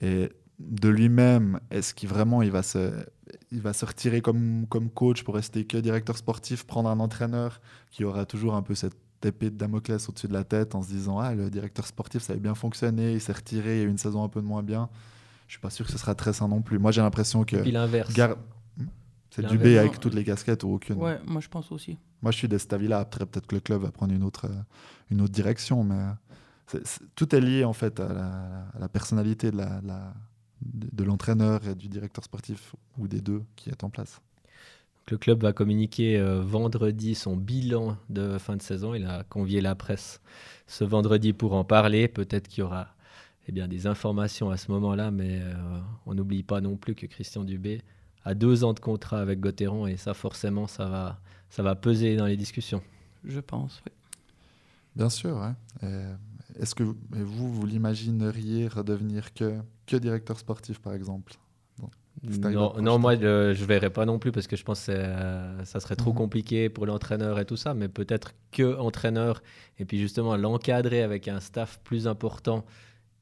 Et de lui-même, est-ce qu'il vraiment il va se, il va se retirer comme, comme coach pour rester que directeur sportif, prendre un entraîneur qui aura toujours un peu cette épée de Damoclès au-dessus de la tête en se disant ah le directeur sportif ça avait bien fonctionné, il s'est retiré, il y a eu une saison un peu de moins bien. Je suis pas sûr que ce sera très sain non plus. Moi, j'ai l'impression que puis l'inverse. Gar- Hmm? C'est. Dubé avec toutes les casquettes ou aucune. Ouais, moi je pense aussi. Moi, je suis de cet avis-là. Après, peut-être que le club va prendre une autre, euh, une autre direction, mais euh, tout est lié en fait à la, à la personnalité de la- de la- de, de l'entraîneur et du directeur sportif ou des deux qui est en place. Le club va communiquer euh, vendredi son bilan de fin de saison. Il a convié la presse ce vendredi pour en parler. Peut-être qu'il y aura eh bien, des informations à ce moment-là, mais euh, on n'oublie pas non plus que Christian Dubé a deux ans de contrat avec Gauthieron et ça, forcément, ça va, ça va peser dans les discussions. Je pense. oui. Bien sûr. ouais. Et Est-ce que vous, vous, vous l'imagineriez redevenir que, que directeur sportif, par exemple? Non, moi, je je verrais pas non plus parce que je pense que euh, ça serait trop Mhm. compliqué pour l'entraîneur et tout ça, mais peut-être que entraîneur et puis justement l'encadrer avec un staff plus important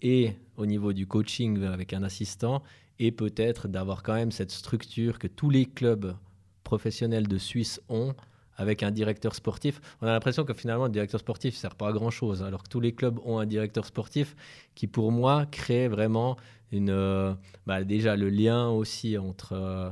et au niveau du coaching avec un assistant et peut-être d'avoir quand même cette structure que tous les clubs professionnels de Suisse ont avec un directeur sportif. On a l'impression que finalement le directeur sportif ne sert pas à grand-chose, alors que tous les clubs ont un directeur sportif qui pour moi crée vraiment une, euh, bah, déjà le lien aussi entre euh,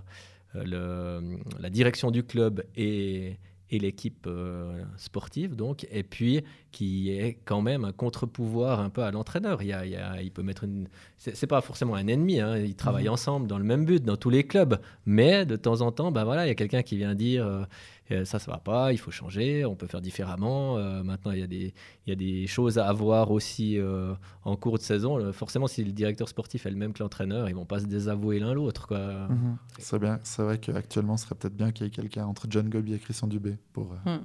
le- la direction du club et, et l'équipe euh, sportive, donc, et puis qui est quand même un contre-pouvoir un peu à l'entraîneur. Il, il peut mettre une. C'est pas forcément un ennemi, hein, ils travaillent Mhm. ensemble dans le même but, dans tous les clubs, mais de temps en temps, bah, voilà, il y a quelqu'un qui vient dire. Euh, euh, ça, ça va pas, il faut changer, on peut faire différemment. Euh, maintenant, il y, a des, il y a des choses à avoir aussi euh, en cours de saison. Le- forcément, si le directeur sportif est le même que l'entraîneur, ils vont pas se désavouer l'un l'autre. quoi. Mhm. C'est bien. C'est vrai qu'actuellement, ce serait peut-être bien qu'il y ait quelqu'un entre John Gobi et Christian Dubé pour. euh, Hmm.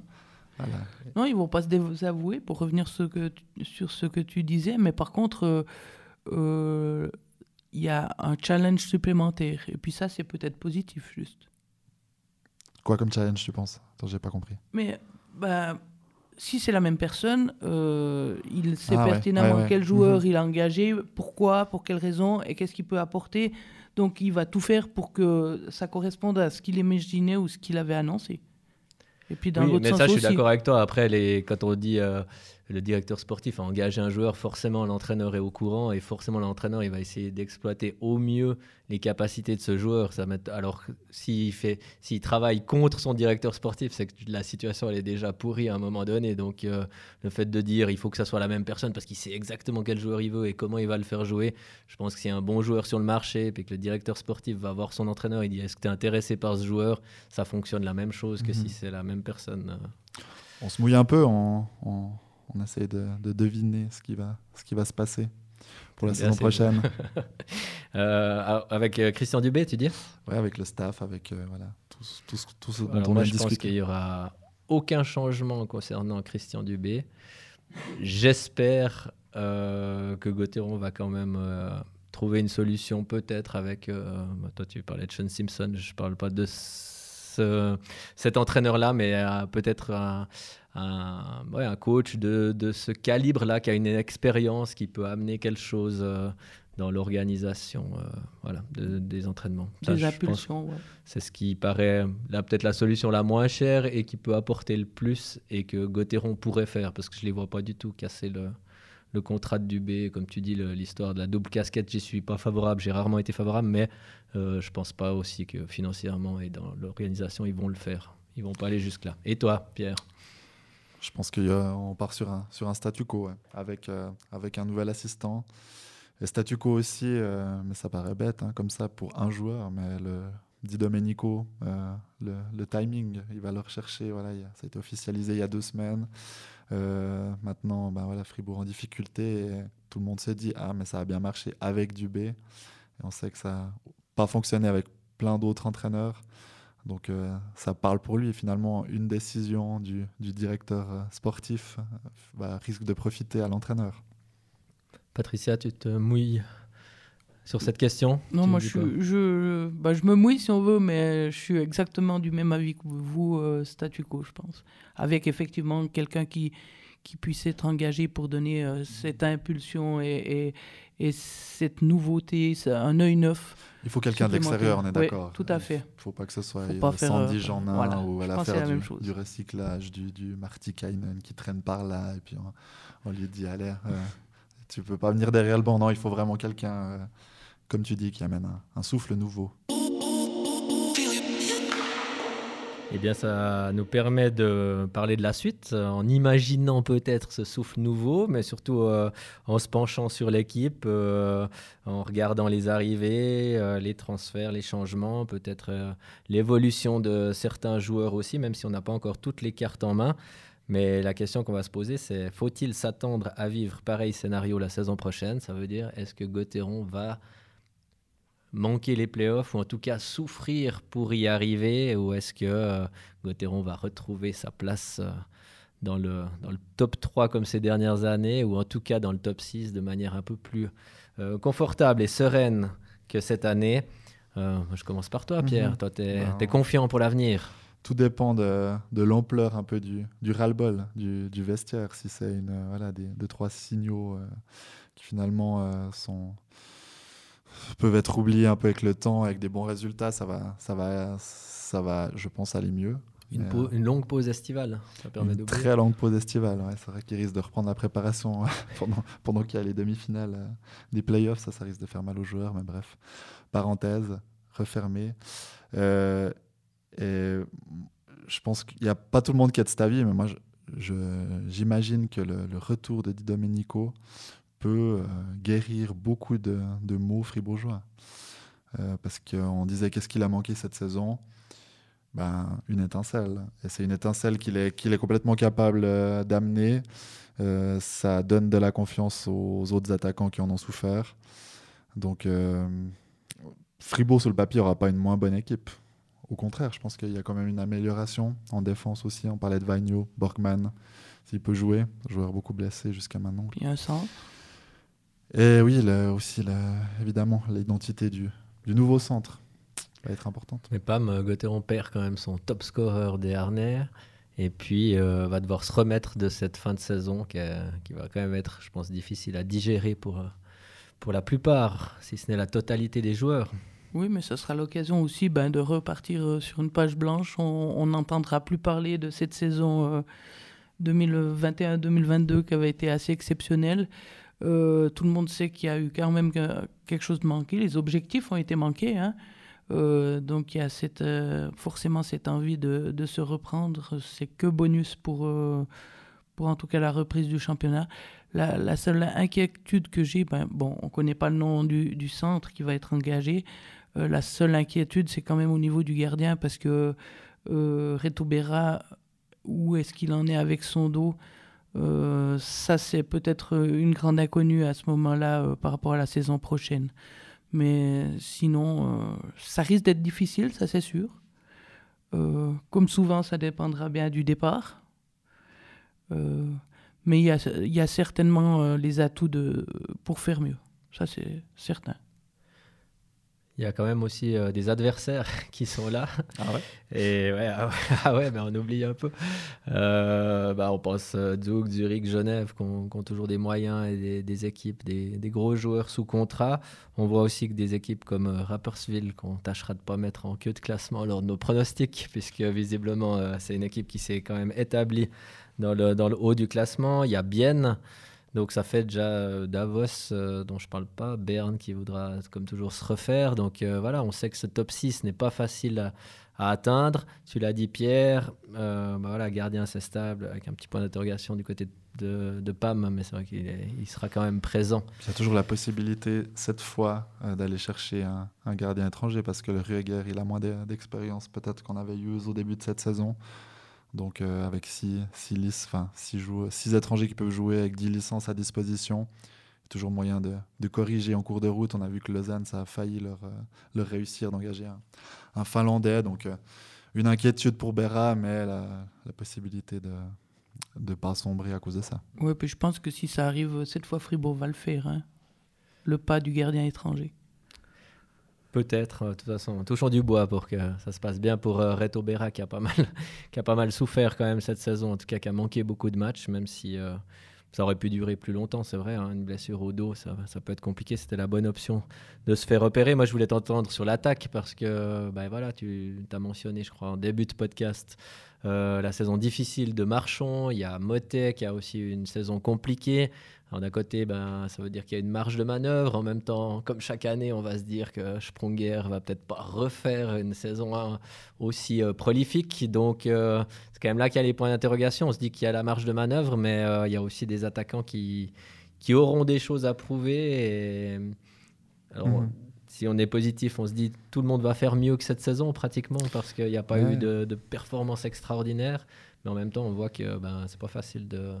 voilà. Non, ils vont pas se désavouer pour revenir ce que tu- sur ce que tu disais, mais par contre, euh, euh, il y a un challenge supplémentaire. Et puis ça, c'est peut-être positif, juste. Quoi comme challenge, tu penses? Attends, j'ai pas compris. Mais bah, si c'est la même personne, euh, il sait Ah pertinemment ouais, ouais. quel joueur Mhm. il a engagé, pourquoi, pour quelles raisons et qu'est-ce qu'il peut apporter. Donc il va tout faire pour que ça corresponde à ce qu'il imaginait ou ce qu'il avait annoncé. Et puis dans Oui, l'autre mais sens ça, je suis d'accord avec toi. Après, les, quand on dit euh, le directeur sportif a engagé un joueur, forcément l'entraîneur est au courant et forcément l'entraîneur il va essayer d'exploiter au mieux les capacités de ce joueur. Ça alors s'il fait, s'il travaille contre son directeur sportif, c'est que la situation elle est déjà pourrie à un moment donné. Donc euh, le fait de dire il faut que ça soit la même personne parce qu'il sait exactement quel joueur il veut et comment il va le faire jouer, je pense que a un bon joueur sur le marché et que le directeur sportif va voir son entraîneur, il dit est-ce que tu es intéressé par ce joueur, ça fonctionne la même chose que Mhm. si c'est la même personne. On se mouille un peu, on, on essaie de, de deviner ce qui, va, ce qui va se passer pour la saison prochaine. [laughs] Euh, avec euh, Christian Dubé, tu dis? Ouais, avec le staff, avec euh, voilà, tout, ce- tout, ce- tout ce dont Alors on moi, a je pense discuté. qu'il y aura aucun changement concernant Christian Dubé. J'espère euh, que Gauthieron va quand même trouver une solution peut-être avec... bah, toi, tu parlais de Sean Simpson, je parle pas de ce- cet entraîneur-là, mais peut-être un, un, ouais, un coach de, de ce calibre-là qui a une expérience, qui peut amener quelque chose euh, dans l'organisation euh, voilà, de- des entraînements. Des impulsions, ouais. c'est ce qui paraît là peut-être la solution la moins chère et qui peut apporter le plus et que Gauthieron pourrait faire parce que je les vois pas du tout casser le, le contrat de Dubé. Comme tu dis, le- l'histoire de la double casquette, j'y suis pas favorable. J'ai rarement été favorable, mais euh, je pense pas aussi que financièrement et dans l'organisation, ils vont le faire. Ils vont pas aller jusque-là. Et toi, Pierre? Je pense qu'on part sur un, statu quo, euh, avec un nouvel assistant. Et statu quo aussi, euh, mais ça paraît bête, hein, comme ça, pour un joueur, mais le Di Domenico, euh, le, timing. Il va le rechercher. Voilà, ça a été officialisé il y a deux semaines. Maintenant, ben voilà, Fribourg en difficulté. tout le monde s'est dit Ah, mais ça a bien marché avec Dubé. Et on sait que ça n'a pas fonctionné avec plein d'autres entraîneurs. Donc euh, ça parle pour lui. finalement, une décision du, du directeur sportif bah, risque de profiter à l'entraîneur. Patricia, tu te mouilles sur cette question? Non, moi je, je, bah, je me mouille si on veut, mais je suis exactement du même avis que vous, euh, statu quo, je pense. Avec effectivement quelqu'un qui, qui puisse être engagé pour donner euh, cette impulsion et, et, et, cette nouveauté, un œil neuf. Il faut quelqu'un de l'extérieur, on est d'accord. tout à fait. Il ne faut pas que ce soit Sandy Jeanin voilà, ou à la faire du, du, recyclage, du, du Marty Kainen qui traîne par là, et puis on, lui dit allez, euh, [laughs] tu peux pas venir derrière le banc. Non, il faut vraiment quelqu'un comme tu dis, qui amène un, souffle nouveau. Eh bien, ça nous permet de parler de la suite euh, en imaginant peut-être ce souffle nouveau, mais surtout euh, en se penchant sur l'équipe, euh, en regardant les arrivées, les transferts, les changements, peut-être l'évolution de certains joueurs aussi, même si on n'a pas encore toutes les cartes en main. Mais la question qu'on va se poser, c'est faut-il s'attendre à vivre pareil scénario la saison prochaine? Ça veut dire, est-ce que Gauthieron va manquer les playoffs ou en tout cas souffrir pour y arriver Ou est-ce que euh, va retrouver sa place euh, dans, le, dans le top 3 comme ces dernières années ou en tout cas dans le top 6 de manière un peu plus euh, confortable et sereine que cette année? Euh, Je commence par toi, Pierre. Mhm. Toi, tu es, ben, confiant pour l'avenir tout dépend de, de l'ampleur un peu du, du ras-le-bol du, du, vestiaire. Si c'est une voilà, des, deux, trois signaux qui finalement sont, peuvent être oubliés un peu avec le temps, avec des bons résultats, ça va, ça va, ça va je pense, aller mieux. Une, euh, une longue pause estivale, ça permet Une très longue pause estivale, ouais, c'est vrai qu'il risque de reprendre la préparation [laughs] pendant, pendant qu'il y a les demi-finales euh, des playoffs, ça, ça risque de faire mal aux joueurs, mais bref, parenthèse, refermée. Euh, et je pense qu'il n'y a pas tout le monde qui a de cet avis, mais moi, j'imagine que le, le, retour de Di Domenico peut euh, guérir beaucoup de, de mots fribourgeois. Euh, parce qu'on disait qu'est-ce qu'il a manqué cette saison? Ben, Une étincelle. Et c'est une étincelle qu'il est, qu'il est complètement capable euh, d'amener. ça donne de la confiance aux autres attaquants qui en ont souffert. Donc, Fribourg, sur le papier, n'aura pas une moins bonne équipe. Au contraire, je pense qu'il y a quand même une amélioration en défense aussi. On parlait de Vagno, Borgman, s'il peut jouer. Joueur beaucoup blessé jusqu'à maintenant. Puis un. Et oui, aussi, évidemment, l'identité du, du nouveau centre va être importante. Mais Pam, Gauthieron perd quand même son top scorer des Harner. Et puis, euh, va devoir se remettre de cette fin de saison qui, qui, va quand même être, je pense, difficile à digérer pour, euh, pour la plupart, si ce n'est la totalité des joueurs. Oui, mais ce sera l'occasion aussi ben, de repartir euh, sur une page blanche. On n'entendra plus parler de cette saison 2021-2022 qui avait été assez exceptionnelle. Euh, tout le monde sait qu'il y a eu quand même quelque chose de manqué. Les objectifs ont été manqués. Hein. Euh, donc il y a euh, forcément cette envie de, se reprendre. C'est que bonus pour, pour en tout cas la reprise du championnat. La, seule inquiétude que j'ai, ben, bon, on ne connaît pas le nom du, du, centre qui va être engagé. la seule inquiétude, c'est quand même au niveau du gardien parce que Reto Berra, où est-ce qu'il en est avec son dos euh, ça, c'est peut-être une grande inconnue à ce moment-là euh, par rapport à la saison prochaine. Mais sinon, euh, ça risque d'être difficile, ça c'est sûr. comme souvent, ça dépendra bien du départ. mais il y, y a, certainement les atouts de, pour faire mieux. Ça, c'est certain il y a quand même aussi euh, des adversaires [laughs] qui sont là. Ah ouais? Et ouais, ah, [laughs] ah ouais, mais on oublie un peu. Euh, bah, on pense euh, Zug, Zurich, Genève, qui ont, toujours des moyens et des, équipes, des, des, gros joueurs sous contrat. On voit aussi que des équipes comme Rapperswil, qu'on tâchera de pas mettre en queue de classement lors de nos pronostics, [laughs] puisque visiblement, c'est une équipe qui s'est quand même établie dans le, dans le haut du classement. Il y a Bienne Donc ça fait déjà Davos, dont je parle pas, Berne qui voudra comme toujours se refaire. Donc voilà, on sait que ce top 6 n'est pas facile à, atteindre. Tu l'as dit, Pierre, euh, bah voilà, gardien assez stable, avec un petit point d'interrogation du côté de, Pam, mais c'est vrai qu'il il sera quand même présent. Il y a toujours la possibilité, cette fois, euh, d'aller chercher un, un, gardien étranger, parce que le Rueger, il a moins d'expérience peut-être qu'on avait eu au début de cette saison. Donc euh, avec six, six, enfin, six, six étrangers qui peuvent jouer avec 10 licences à disposition, toujours moyen de, corriger en cours de route. On a vu que Lausanne, ça a failli leur, euh, leur réussir d'engager un, un, Finlandais. Donc, euh, une inquiétude pour Berra, mais la, la possibilité de ne pas sombrer à cause de ça. Oui, puis je pense que si ça arrive, cette fois, Fribourg va le faire. Hein. Le pas du gardien étranger. Peut-être, euh, de toute façon, touchons du bois pour que ça se passe bien pour Reto Berra qui a, pas mal, [laughs] qui a pas mal souffert quand même cette saison, en tout cas qui a manqué beaucoup de matchs, même si ça aurait pu durer plus longtemps, c'est vrai. Hein, une blessure au dos, ça, ça peut être compliqué. C'était la bonne option de se faire repérer. Moi, je voulais t'entendre sur l'attaque parce que, bah, voilà, tu as mentionné, je crois, en début de podcast, euh, la saison difficile de Marchand. Il y a Motet qui a aussi une saison compliquée. D'un côté, ben, ça veut dire qu'il y a une marge de manœuvre. En même temps, comme chaque année, on va se dire que Sprunger va peut-être pas refaire une saison aussi euh, prolifique. Donc, euh, c'est quand même là qu'il y a les points d'interrogation. On se dit qu'il y a la marge de manœuvre, mais il y a aussi des attaquants qui, qui auront des choses à prouver. Et... Alors, mhm si on est positif, on se dit tout le monde va faire mieux que cette saison pratiquement parce qu'il n'y a pas eu de, de, performance extraordinaire. Mais en même temps, on voit que ben, c'est pas facile de,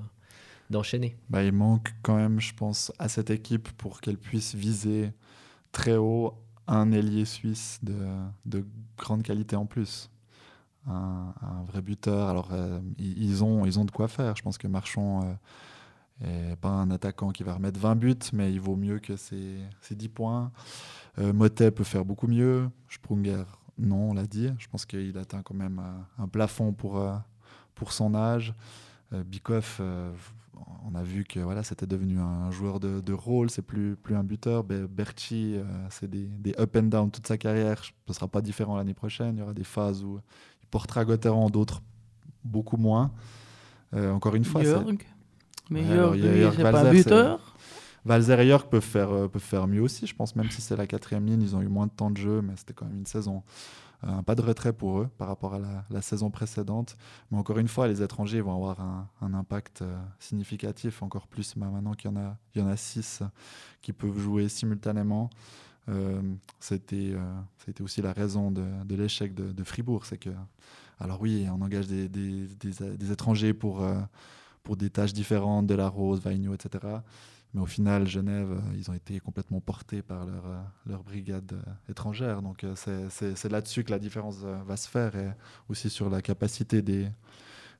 d'enchaîner. Bah, il manque quand même, je pense, à cette équipe pour qu'elle puisse viser très haut un ailier suisse de, de grande qualité en plus. Un, vrai buteur. Alors, euh, ils, ont, ils ont de quoi faire. Je pense que Marchand n'est euh, pas un attaquant qui va remettre 20 buts, mais il vaut mieux que ses, ses 10 points. Euh, Motet peut faire beaucoup mieux. Sprunger, non, on l'a dit. Je pense qu'il atteint quand même un plafond pour, pour son âge. Bikoff, on a vu que voilà, c'était devenu un joueur de, de rôle, c'est plus, plus un buteur. Berchi, c'est des, des, up and down toute sa carrière. Ce ne sera pas différent l'année prochaine. Il y aura des phases où il portera Gotteron, d'autres beaucoup moins. encore une fois, Jörg. Mais Jörg, c'est pas un buteur Valzer et York peuvent faire, euh, peuvent faire mieux aussi, je pense, même si c'est la quatrième ligne, ils ont eu moins de temps de jeu, mais c'était quand même une saison. Euh, pas de retrait pour eux par rapport à la, saison précédente. Mais encore une fois, les étrangers vont avoir un, impact euh, significatif, encore plus bah, maintenant qu'il y, en a, six qui peuvent jouer simultanément. c'était, c'était aussi la raison de, l'échec de, Fribourg. C'est que, alors oui, on engage des, étrangers pour, des tâches différentes, de la Rose, Vaigno, etc. Mais au final, Genève, euh, ils ont été complètement portés par leur, euh, leur brigade euh, étrangère. Donc c'est là-dessus que la différence va se faire et aussi sur la capacité des,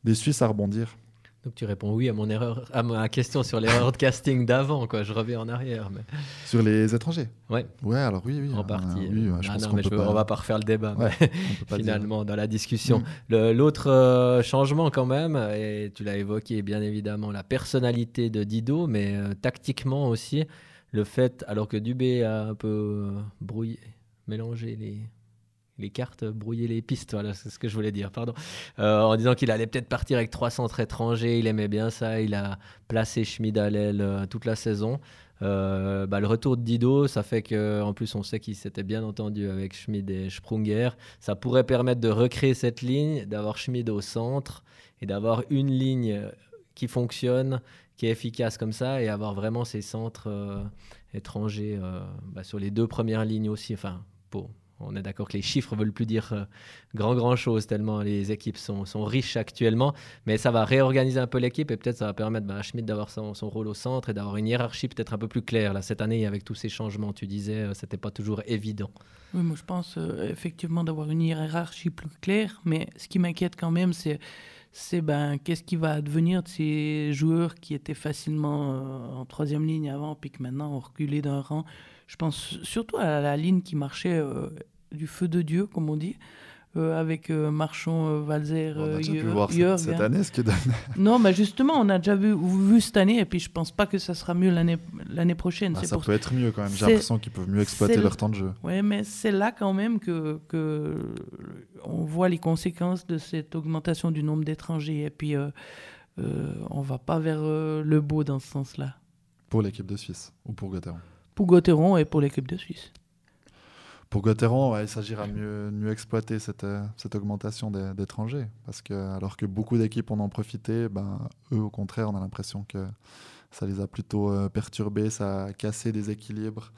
des Suisses à rebondir. Donc tu réponds oui à mon erreur, à ma question sur l'erreur de casting d'avant, quoi. Je reviens en arrière. Mais... Sur les étrangers? Ouais. Ouais, alors oui, oui. En partie. oui, je ah pense non, mais pas... on va pas refaire le débat. finalement, dans la discussion, mm. l'autre euh, changement quand même, et tu l'as évoqué, bien évidemment, la personnalité de Dido, mais euh, tactiquement aussi, le fait, alors que Dubé a un peu euh, brouillé, mélangé les les cartes, brouiller les pistes, voilà, c'est ce que je voulais dire, pardon. Euh, en disant qu'il allait peut-être partir avec trois centres étrangers, il aimait bien ça, il a placé Schmid à l'aile euh, toute la saison. Euh, bah, le retour de Dido, ça fait qu'en plus on sait qu'il s'était bien entendu avec Schmid et Sprunger. Ça pourrait permettre de recréer cette ligne, d'avoir Schmid au centre et d'avoir une ligne qui fonctionne, qui est efficace comme ça, et avoir vraiment ces centres étrangers bah, sur les deux premières lignes aussi. Enfin, pour, on est d'accord que les chiffres veulent plus dire euh, grand grand chose tellement les équipes sont, riches actuellement, mais ça va réorganiser un peu l'équipe et peut-être ça va permettre bah, à Schmidt d'avoir son, rôle au centre et d'avoir une hiérarchie peut-être un peu plus claire. Là, cette année, avec tous ces changements, tu disais, euh, c'était pas toujours évident. Oui, moi je pense euh, effectivement d'avoir une hiérarchie plus claire, mais ce qui m'inquiète quand même, c'est c'est ben, qu'est-ce qui va advenir de ces joueurs qui étaient facilement en troisième ligne avant, puis que maintenant ont reculé d'un rang. Je pense surtout à la ligne qui marchait du feu de Dieu, comme on dit. Euh, avec euh, Marchand, euh, Valzer, On a déjà pu voir cette, année ce qui donne. [laughs] non, mais justement, on a déjà vu, vu cette année, et puis je pense pas que ça sera mieux l'année prochaine. Ah, ça peut être mieux quand même. J'ai l'impression qu'ils peuvent mieux exploiter leur temps de jeu. Oui, mais c'est là quand même que, que on voit les conséquences de cette augmentation du nombre d'étrangers, et puis on va pas vers le beau dans ce sens-là. Pour l'équipe de Suisse ou pour Gauthieron Pour Gauthieron et pour l'équipe de Suisse. Pour Gauthieron, il s'agira de mieux, mieux exploiter cette, cette augmentation d'étrangers. Parce que, alors que beaucoup d'équipes en ont profité, ben, eux, au contraire, on a l'impression que ça les a plutôt perturbés, ça a cassé des équilibres.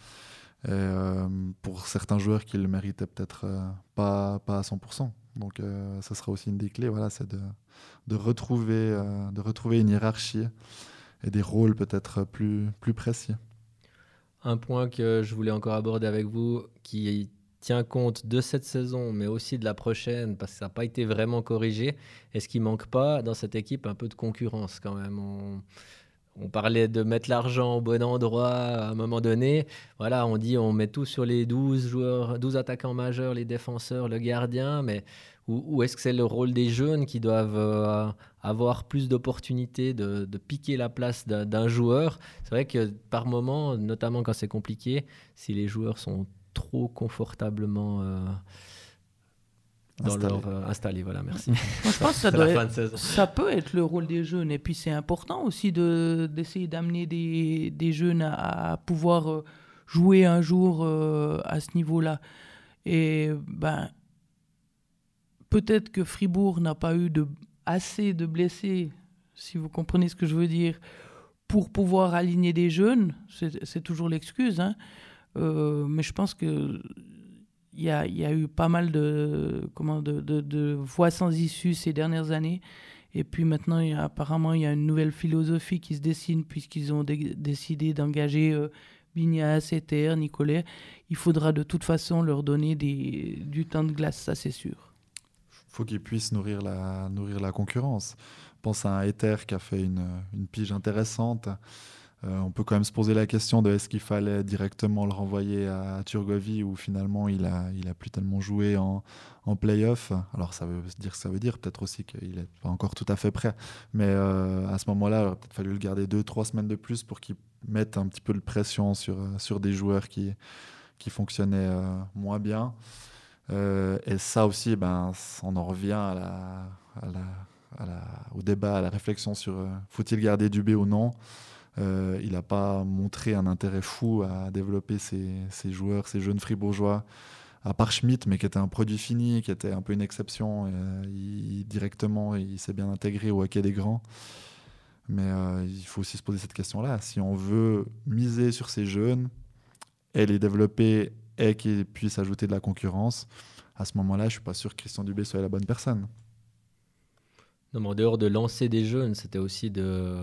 Euh, pour certains joueurs qui le méritaient peut-être euh, pas, à 100%. Donc euh, ça sera aussi une des clés, voilà, c'est de, retrouver, une hiérarchie et des rôles peut-être plus précis. Un point que je voulais encore aborder avec vous, qui tient compte de cette saison, mais aussi de la prochaine, parce que ça n'a pas été vraiment corrigé. Est-ce qu'il manque pas dans cette équipe un peu de concurrence quand même on parlait de mettre l'argent au bon endroit à un moment donné. Voilà, on dit on met tout sur les 12 joueurs, 12 attaquants majeurs, les défenseurs, le gardien, mais où, est-ce que c'est le rôle des jeunes qui doivent euh, avoir plus d'opportunités de, piquer la place d'un joueur C'est vrai que par moment, notamment quand c'est compliqué, si les joueurs sont trop confortablement euh, dans installé. leur euh, installé. Voilà, merci. je pense que [laughs] ça, peut être le rôle des jeunes. Et puis c'est important aussi de, d'essayer d'amener des, des jeunes à, pouvoir euh, jouer un jour euh, à ce niveau-là. Et ben, peut-être que Fribourg n'a pas eu de, assez de blessés, si vous comprenez ce que je veux dire, pour pouvoir aligner des jeunes. C'est, toujours l'excuse. Hein. mais je pense que il y a, eu pas mal de, comment, de, voies sans issue ces dernières années. Et puis maintenant, apparemment, il y a une nouvelle philosophie qui se dessine puisqu'ils ont décidé d'engager euh, Bignas, Ether, Nicolet. Il faudra de toute façon leur donner du temps de glace, ça c'est sûr. Faut qu'ils puissent nourrir la, nourrir la concurrence. pense à un Ether qui a fait une, pige intéressante. Euh, on peut quand même se poser la question de est-ce qu'il fallait directement le renvoyer à Turgovie ou finalement il a, plus tellement joué en, en play-off. Alors ça veut dire ça veut dire peut-être aussi qu'il n'est pas encore tout à fait prêt. Mais euh, à ce moment-là, il aurait peut-être fallu le garder deux, trois semaines de plus pour qu'il mette un petit peu de pression sur, des joueurs qui, qui fonctionnaient euh, moins bien. Et ça aussi, ben, on en revient au débat, à la réflexion sur faut-il garder Dubé ou non? Euh, il n'a pas montré un intérêt fou à développer ses, joueurs, ses jeunes fribourgeois, à part Schmidt, mais qui était un produit fini, qui était un peu une exception. Euh, directement, il s'est bien intégré au hockey des grands. Mais euh, il faut aussi se poser cette question-là. Si on veut miser sur ces jeunes et les développer et qu'ils puissent ajouter de la concurrence, à ce moment-là, je ne suis pas sûr que Christian Dubé soit la bonne personne. Non, mais en dehors de lancer des jeunes, c'était aussi de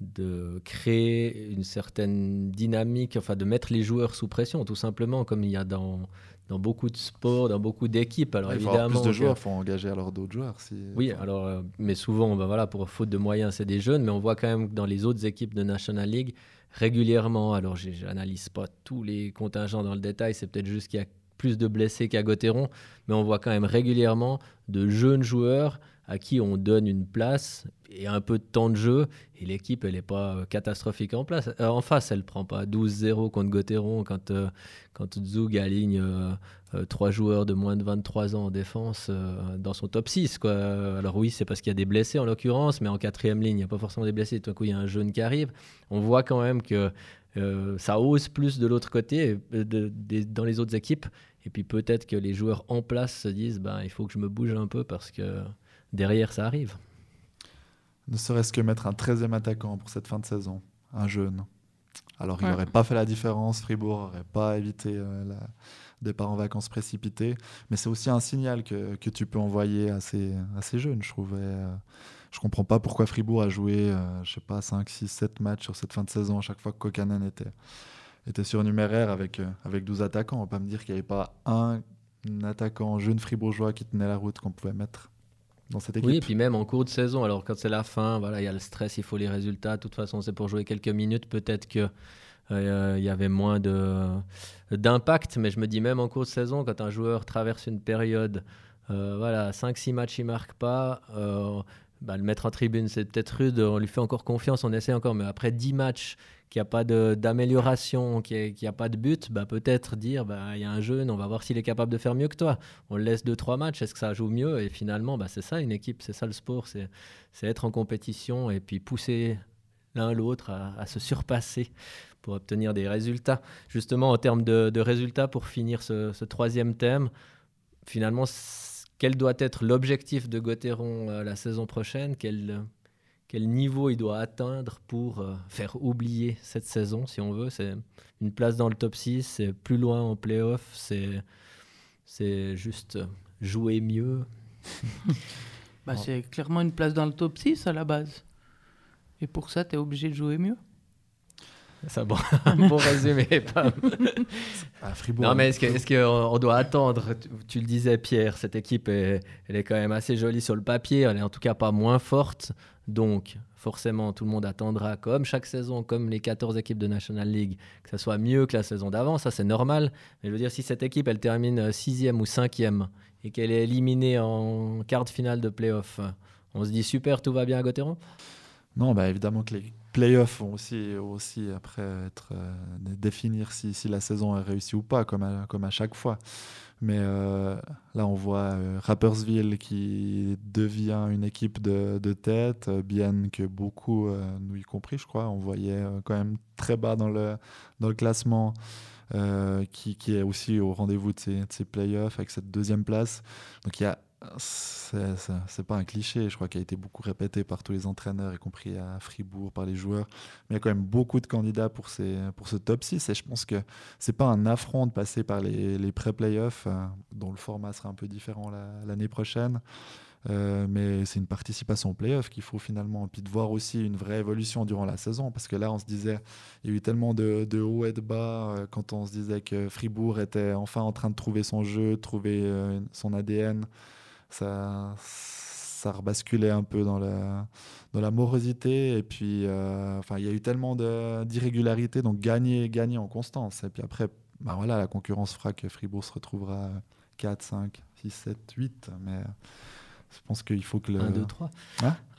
de créer une certaine dynamique, enfin de mettre les joueurs sous pression, tout simplement, comme il y a dans, dans beaucoup de sports, dans beaucoup d'équipes. Alors il évidemment, faut plus de joueurs, il faut engager alors d'autres joueurs. Si... Oui, alors, euh, mais souvent, ben voilà, pour faute de moyens, c'est des jeunes, mais on voit quand même que dans les autres équipes de National League, régulièrement, alors j'analyse pas tous les contingents dans le détail, c'est peut-être juste qu'il y a plus de blessés qu'à Gauthieron, mais on voit quand même régulièrement de jeunes joueurs à qui on donne une place et un peu de temps de jeu. Et l'équipe, elle n'est pas euh, catastrophique en, place. Euh, en face. Elle ne prend pas 12-0 contre Gauthieron quand, euh, quand Zug aligne trois joueurs de moins de 23 ans en défense dans son top 6. Quoi. Alors oui, c'est parce qu'il y a des blessés en l'occurrence, mais en quatrième ligne, il n'y a pas forcément des blessés. Tout d'un coup, il y a un jeune qui arrive. On voit quand même que ça ose plus de l'autre côté, dans les autres équipes. Et puis peut-être que les joueurs en place se disent, ben, il faut que je me bouge un peu parce que derrière, ça arrive. Ne serait-ce que mettre un 13e attaquant pour cette fin de saison, un jeune. Alors, il n'aurait pas fait la différence, Fribourg n'aurait pas évité euh, le départ en vacances précipité, mais c'est aussi un signal que, que, tu peux envoyer à ces, à ces jeunes, je trouve. Euh, je comprends pas pourquoi Fribourg a joué, euh, je sais pas, 5, 6, 7 matchs sur cette fin de saison à chaque fois que Kokanen était, était surnuméraire avec, avec 12 attaquants. On va pas me dire qu'il n'y avait pas un attaquant jeune fribourgeois qui tenait la route qu'on pouvait mettre dans cette équipe. Oui, et puis même en cours de saison, alors quand c'est la fin, voilà, il y a le stress, il faut les résultats. De toute façon, c'est pour jouer quelques minutes. Peut-être que euh, il y avait moins de d'impact, mais je me dis même en cours de saison, quand un joueur traverse une période, euh, voilà, 5-6 matchs, il marque pas. Euh, bah, le mettre en tribune, c'est peut-être rude, on lui fait encore confiance, on essaie encore, mais après 10 matchs, qu'il n'y a pas d'amélioration, qu'il n'y a, pas de but, bah, peut-être dire bah, il y a un jeune, on va voir s'il est capable de faire mieux que toi. On le laisse 2-3 matchs, est-ce que ça joue mieux? Et finalement, bah, c'est ça une équipe, c'est ça le sport, c'est être en compétition et puis pousser l'un l'autre à, se surpasser pour obtenir des résultats. Justement, en termes de, résultats, pour finir ce, troisième thème, finalement, quel doit être l'objectif de Gauthieron euh, la saison prochaine? Quel, quel niveau il doit atteindre pour euh, faire oublier cette saison, si on veut C'est une place dans le top 6, c'est plus loin en playoff, c'est, c'est juste jouer mieux. [laughs] bah, c'est clairement une place dans le top 6 à la base. Et pour ça, tu es obligé de jouer mieux c'est [laughs] un bon, bon résumé. à Fribourg. Non, mais est-ce qu'on doit attendre? Tu, le disais, Pierre, cette équipe, est, elle est quand même assez jolie sur le papier. Elle est en tout cas pas moins forte. Donc, forcément, tout le monde attendra, comme chaque saison, comme les 14 équipes de National League, que ça soit mieux que la saison d'avant. Ça, c'est normal. Mais je veux dire, si cette équipe, elle termine 6 ou 5 et qu'elle est éliminée en quart de finale de playoff, on se dit super, tout va bien à Gauthieron Non, bah, évidemment que les playoffs vont aussi, aussi après être, euh, définir si, si, la saison est réussie ou pas, comme à, comme à chaque fois. Mais euh, là, on voit euh, Rappersville qui devient une équipe de, de tête, bien que beaucoup, nous y compris, je crois, on voyait quand même très bas dans le, dans le classement. qui, qui, est aussi au rendez-vous de ces, de ces playoffs avec cette deuxième place. Donc il y a c'est pas un cliché, je crois qu'il a été beaucoup répété par tous les entraîneurs, y compris à Fribourg, par les joueurs. Mais il y a quand même beaucoup de candidats pour, pour ce top 6 et je pense que c'est pas un affront de passer par les, pré-playoffs, euh, dont le format sera un peu différent l'année prochaine. Euh, mais c'est une participation au playoff qu'il faut finalement. Puis de voir aussi une vraie évolution durant la saison. Parce que là, on se disait, il y a eu tellement de, hauts et de bas euh, quand on se disait que Fribourg était enfin en train de trouver son jeu, trouver son ADN ça, ça rebasculait un peu dans la, dans la morosité. Et puis, euh, enfin, il y a eu tellement d'irrégularités, donc gagner, gagner en constance. Et puis après, bah voilà, la concurrence fera que Fribourg se retrouvera 4, 5, 6, 7, 8. Mais je pense qu'il faut que le. 1, 2, 3.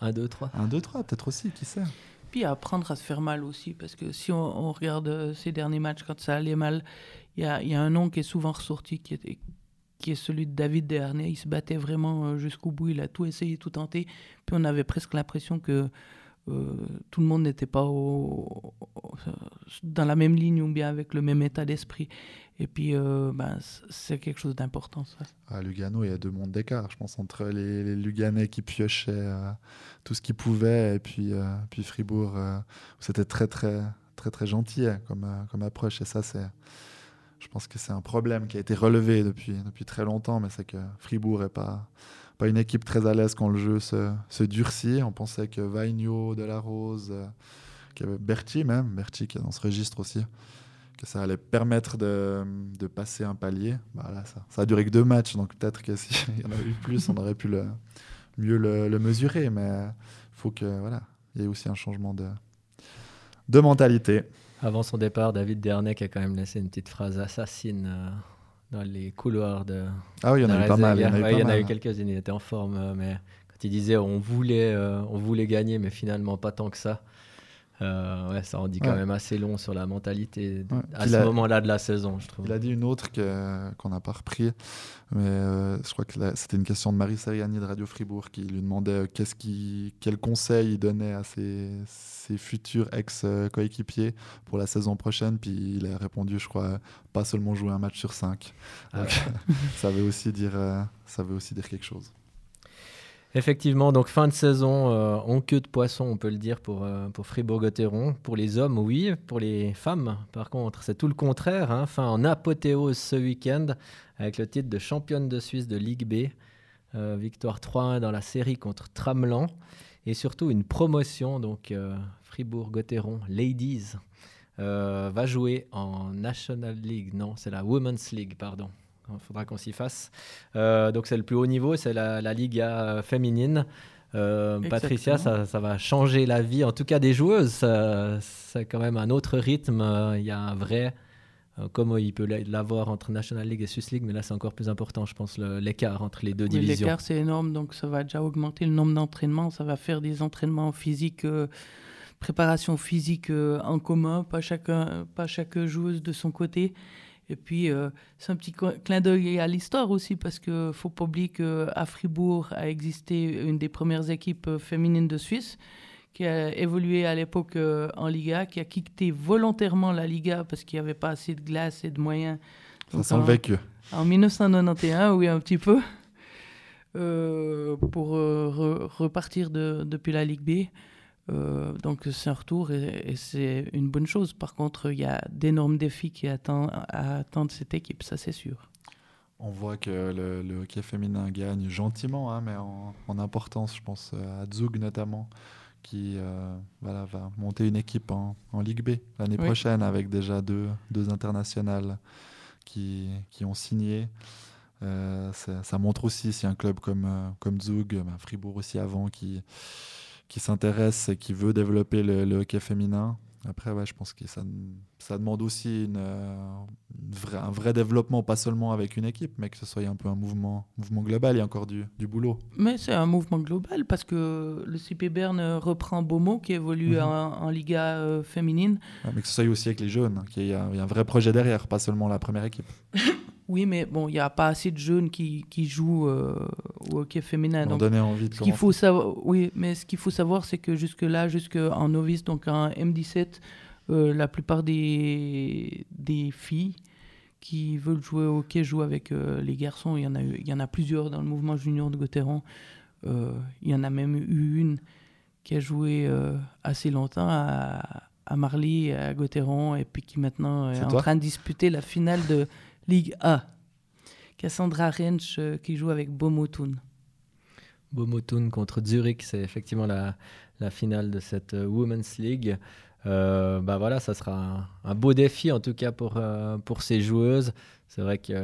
1, 2, 3. 1, 2, 3, peut-être aussi, qui sait? Puis apprendre à se faire mal aussi, parce que si on, regarde ces derniers matchs, quand ça allait mal, il y a, y a, un nom qui est souvent ressorti, qui était, qui est celui de David Dernay. Il se battait vraiment euh, jusqu'au bout, il a tout essayé, tout tenté. Puis on avait presque l'impression que euh, tout le monde n'était pas dans la même ligne ou bien avec le même état d'esprit. Et puis, euh, ben, c'est quelque chose d'important, ça. À Lugano, il y a deux mondes d'écart, je pense, entre les, les Luganais qui piochaient tout ce qu'ils pouvaient et puis, puis Fribourg, où c'était très, très, très, très gentil hein, comme, comme approche. Et ça, c'est je pense que c'est un problème qui a été relevé depuis, depuis très longtemps, mais c'est que Fribourg n'est pas, pas une équipe très à l'aise quand le jeu se, se durcit. On pensait que Vaigno, Delarose, euh, qu'il y avait Berti même, Berti qui est dans ce registre aussi, que ça allait permettre de, de passer un palier. Bah là, ça, ça a duré que deux matchs, donc peut-être que [laughs] s'il y en avait eu plus, on aurait pu mieux le, mesurer, mais il faut que voilà, il y ait aussi un changement de, de mentalité. Avant son départ, David Dernec a quand même laissé une petite phrase assassine euh, dans les couloirs de. Ah oui, il y en a eu pas mal. Il y en a eu, quelques-unes. Il était en forme, euh, mais quand il disait on voulait, euh, on voulait gagner, mais finalement pas tant que ça. Euh, ouais, ça en dit quand même assez long sur la mentalité à ce moment-là de la saison, je trouve. Il a dit une autre qu'on n'a pas repris, mais euh, je crois que c'était une question de Marie Seriani de Radio Fribourg qui lui demandait euh, qu'est-ce qui, quel conseil il donnait à ses, ses futurs ex-coéquipiers pour la saison prochaine? Puis il a répondu, je crois, pas seulement jouer un match sur cinq. Ah [laughs] ça, veut aussi dire, ça veut aussi dire quelque chose. Effectivement, donc fin de saison euh, en queue de poisson, on peut le dire, pour, euh, pour Fribourg-Gotteron. Pour les hommes, oui. Pour les femmes, par contre, c'est tout le contraire. Hein. Fin en apothéose ce week-end avec le titre de championne de Suisse de Ligue B. Euh, victoire 3-1 dans la série contre Tramelan. Et surtout une promotion, donc Fribourg-Gotteron Ladies va jouer en National League. Non, c'est la Women's League, pardon. Il faudra qu'on s'y fasse. Euh, donc c'est le plus haut niveau, c'est la, la Liga féminine. Euh, Patricia, ça, ça, va changer la vie, en tout cas des joueuses. C'est quand même un autre rythme. Il y a un vrai, euh, comme il peut l'avoir entre National League et Swiss League, mais là c'est encore plus important, je pense, l'écart entre les deux oui, divisions. L'écart c'est énorme, donc ça va déjà augmenter le nombre d'entraînements. Ça va faire des entraînements physiques, préparation physique en commun, pas chaque, pas chaque joueuse de son côté. Et puis, euh, c'est un petit clin d'œil à l'histoire aussi, parce qu'il ne faut pas oublier qu'à Fribourg a existé une des premières équipes euh, féminines de Suisse, qui a évolué à l'époque euh, en Liga, qui a quitté volontairement la Liga parce qu'il n'y avait pas assez de glace et de moyens. Ça sent le vécu. En 1991, oui, un petit peu, euh, pour repartir de, depuis la Ligue B. donc c'est un retour et, c'est une bonne chose. Par contre, il y a d'énormes défis qui attendent, cette équipe, ça c'est sûr. On voit que le, hockey féminin gagne gentiment, hein, mais en, en, importance, je pense à Zug notamment qui euh, voilà, va monter une équipe en, en Ligue B l'année prochaine avec déjà deux, deux internationales qui, qui ont signé. Euh, ça, montre aussi si un club comme, euh, comme Zug, ben, Fribourg aussi avant, qui, qui s'intéresse et qui veut développer le, hockey féminin, après, ouais, je pense que ça, ça demande aussi une, euh, un vrai développement, pas seulement avec une équipe, mais que ce soit un peu un mouvement, mouvement global. Il y a encore du, du boulot. Mais c'est un mouvement global parce que le CP Berne reprend Beaumont qui évolue mhm. en, Liga euh, féminine. mais que ce soit aussi avec les jeunes, qu'il y, y, a un vrai projet derrière, pas seulement la première équipe. [laughs] Oui, mais bon, il n'y a pas assez de jeunes qui, qui jouent euh, au hockey féminin. Donc, donner envie de ce qu'il faut savoir, Oui, mais ce qu'il faut savoir, c'est que jusque-là, jusqu'en novice, donc en M17, euh, la plupart des, des filles qui veulent jouer au hockey jouent avec euh, les garçons. Il y, en a il y en a plusieurs dans le mouvement junior de Gauthieron. il y en a même eu une qui a joué assez longtemps à, à Marly, à Gauthieron, et puis qui maintenant est, en train de disputer la finale de Ligue A. Cassandra Rensch euh, qui joue avec Bomotun. Bomotun contre Zurich, c'est effectivement la, la, finale de cette euh, Women's League. Euh, bah voilà, ça sera un, beau défi en tout cas pour, pour ces joueuses. C'est vrai qu'il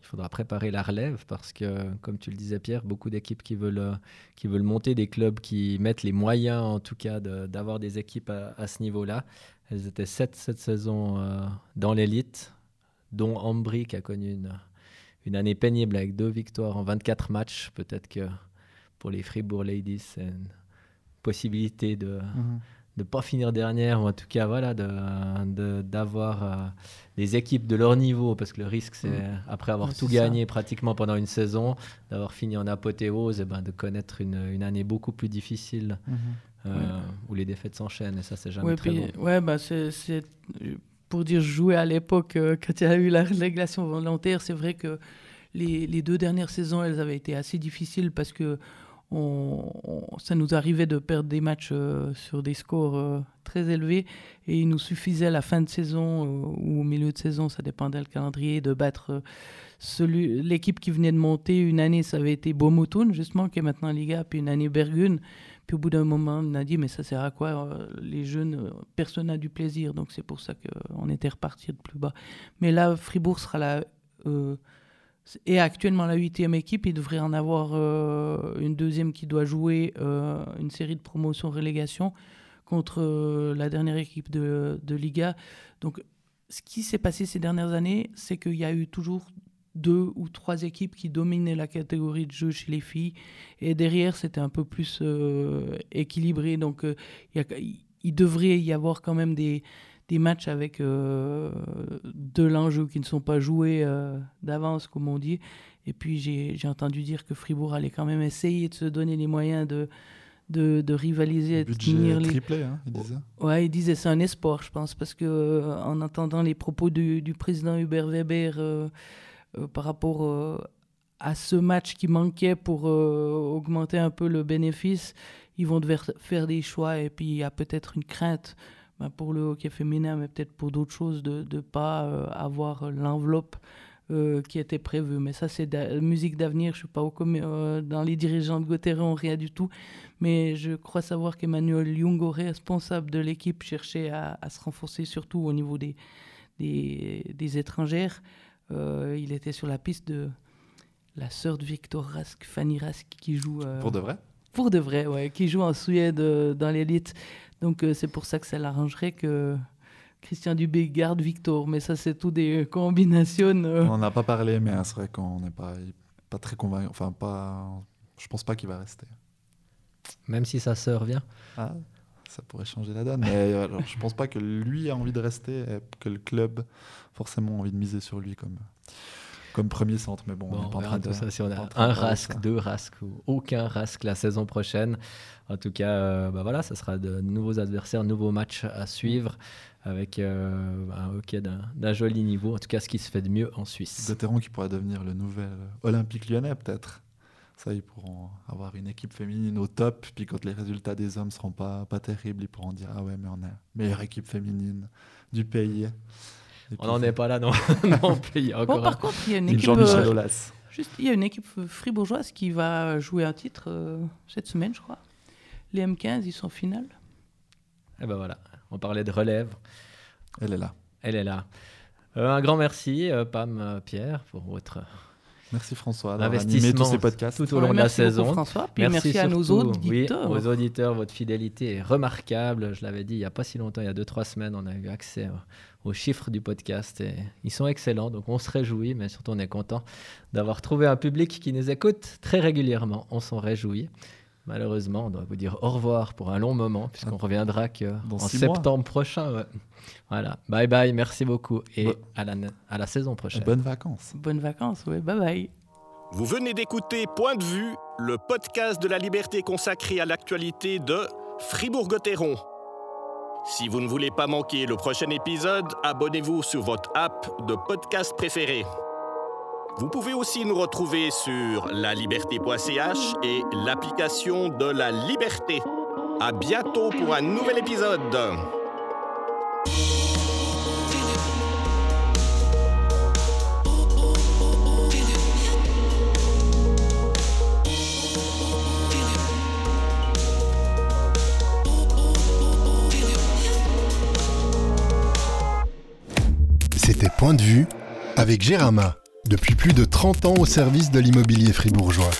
faudra préparer la relève parce que, comme tu le disais Pierre, beaucoup d'équipes qui veulent, qui veulent monter des clubs qui mettent les moyens en tout cas d'avoir des équipes à, ce niveau-là. Elles étaient sept cette saison dans l'élite dont Ambry qui a connu une, année pénible avec deux victoires en 24 matchs. Peut-être que pour les Fribourg Ladies, c'est une possibilité de ne mhm. pas finir dernière, ou en tout cas voilà, d'avoir de, d'avoir euh, des équipes de leur niveau, parce que le risque, c'est mhm. après avoir tout gagné pratiquement pendant une saison, d'avoir fini en apothéose, et ben, de connaître une, une année beaucoup plus difficile. Mhm. Euh, où les défaites s'enchaînent et ça c'est jamais très bon. Ouais, bah c'est pour dire jouer à l'époque, euh, quand il y a eu la relégation volontaire, c'est vrai que les, les, deux dernières saisons, elles avaient été assez difficiles parce que ça nous arrivait de perdre des matchs euh, sur des scores euh, très élevés et il nous suffisait à la fin de saison ou au milieu de saison, ça dépendait le calendrier, de battre l'équipe qui venait de monter. Une année, ça avait été Bomotun, justement, qui est maintenant en Liga, puis une année Bergun. Puis au bout d'un moment, on a dit, mais ça sert à quoi euh, Les jeunes, euh, personne n'a du plaisir. Donc c'est pour ça qu'on était reparti de plus bas. Mais là, Fribourg sera là. Euh, est actuellement la huitième équipe. Il devrait en avoir euh, une deuxième qui doit jouer une série de promotion-relégation contre la dernière équipe de, Liga. Donc ce qui s'est passé ces dernières années, c'est qu'il y a eu toujours deux ou trois équipes qui dominaient la catégorie de jeu chez les filles. Et derrière, c'était un peu plus euh, équilibré. Donc, euh, il devrait y avoir quand même des, des matchs avec euh, de l'enjeu qui ne sont pas joués d'avance, comme on dit. Et puis, j'ai entendu dire que Fribourg allait quand même essayer de se donner les moyens de, de, de rivaliser. de tenir les... triplé, hein, il disait. Ouais, il disait c'est un espoir, je pense, parce que en entendant les propos du, du président Hubert Weber euh, par rapport euh, à ce match qui manquait pour euh, augmenter un peu le bénéfice, ils vont devoir faire des choix et puis il y a peut-être une crainte bah, pour le hockey féminin, mais peut-être pour d'autres choses, de ne pas avoir l'enveloppe qui était prévue. Mais ça, c'est musique d'avenir. Je ne suis pas au dans les dirigeants de Gauthieron, rien du tout. Mais je crois savoir qu'Emmanuel Jungo, responsable de l'équipe, cherchait à, à, se renforcer, surtout au niveau des, des, des étrangères. Euh, il était sur la piste de la sœur de Victor Rask, Fanny Rask, qui joue. Euh, pour de vrai? Pour de vrai, ouais, qui joue en Suède euh, dans l'élite. Donc c'est pour ça que ça l'arrangerait que Christian Dubé garde Victor. Mais ça, c'est tout des combinations. On n'a pas parlé, mais c'est vrai qu'on n'est pas, pas très convaincu. Enfin, pas. Je pense pas qu'il va rester. Même si sa sœur vient. Ah ça pourrait changer la donne. Mais euh, alors, je pense pas que lui a envie de rester, et que le club forcément a envie de miser sur lui comme, comme premier centre. Mais bon, Bon, on on pas en verra tout de. ça si on a un rasque, ça. deux rasques ou aucun rasque la saison prochaine. En tout cas, euh, bah voilà, ça sera de nouveaux adversaires, nouveaux matchs à suivre avec euh, un hockey d'un joli niveau. En tout cas, ce qui se fait de mieux en Suisse. Gauthieron qui pourrait devenir le nouvel Olympique lyonnais, peut-être. Ça, ils pourront avoir une équipe féminine au top. Puis quand les résultats des hommes seront pas, pas terribles, ils pourront dire Ah ouais, mais on est la meilleure équipe féminine du pays. On n'en est pas là non, [laughs] non plus. Il y a encore Bon, un- par contre, il y a une Une équipe. Euh. Juste, il y a une équipe fribourgeoise qui va jouer un titre euh, cette semaine, je crois. Les M15, ils sont en finale. Et ben voilà, on parlait de relève. Elle est là. Elle est là. Euh, un grand merci, euh, Pam, euh, Pierre, pour votre Merci François d'avoir animé tous ces podcasts. tout au long de la saison. François. Puis merci, à nos surtout, auditeurs. Oui, aux auditeurs, votre fidélité est remarquable. Je l'avais dit il n'y a pas si longtemps, il y a 2-3 semaines, on a eu accès aux chiffres du podcast et ils sont excellents. Donc on se réjouit, mais surtout on est content d'avoir trouvé un public qui nous écoute très régulièrement. On s'en réjouit. Malheureusement, on doit vous dire au revoir pour un long moment, puisqu'on reviendra que Dans en mois. septembre prochain. ouais. Voilà, bye bye, merci beaucoup et Bon. à, la, à la saison prochaine. Bonnes vacances. Bonnes vacances, ouais, bye bye. Vous venez d'écouter Point de vue, le podcast de la liberté consacré à l'actualité de Fribourg-Gotteron. Si vous ne voulez pas manquer le prochain épisode, abonnez-vous sur votre app de podcast préféré. Vous pouvez aussi nous retrouver sur laliberté.ch et l'application de la liberté. À bientôt pour un nouvel épisode. C'était Point de vue avec Gérama, depuis plus de 30 ans au service de l'immobilier fribourgeois.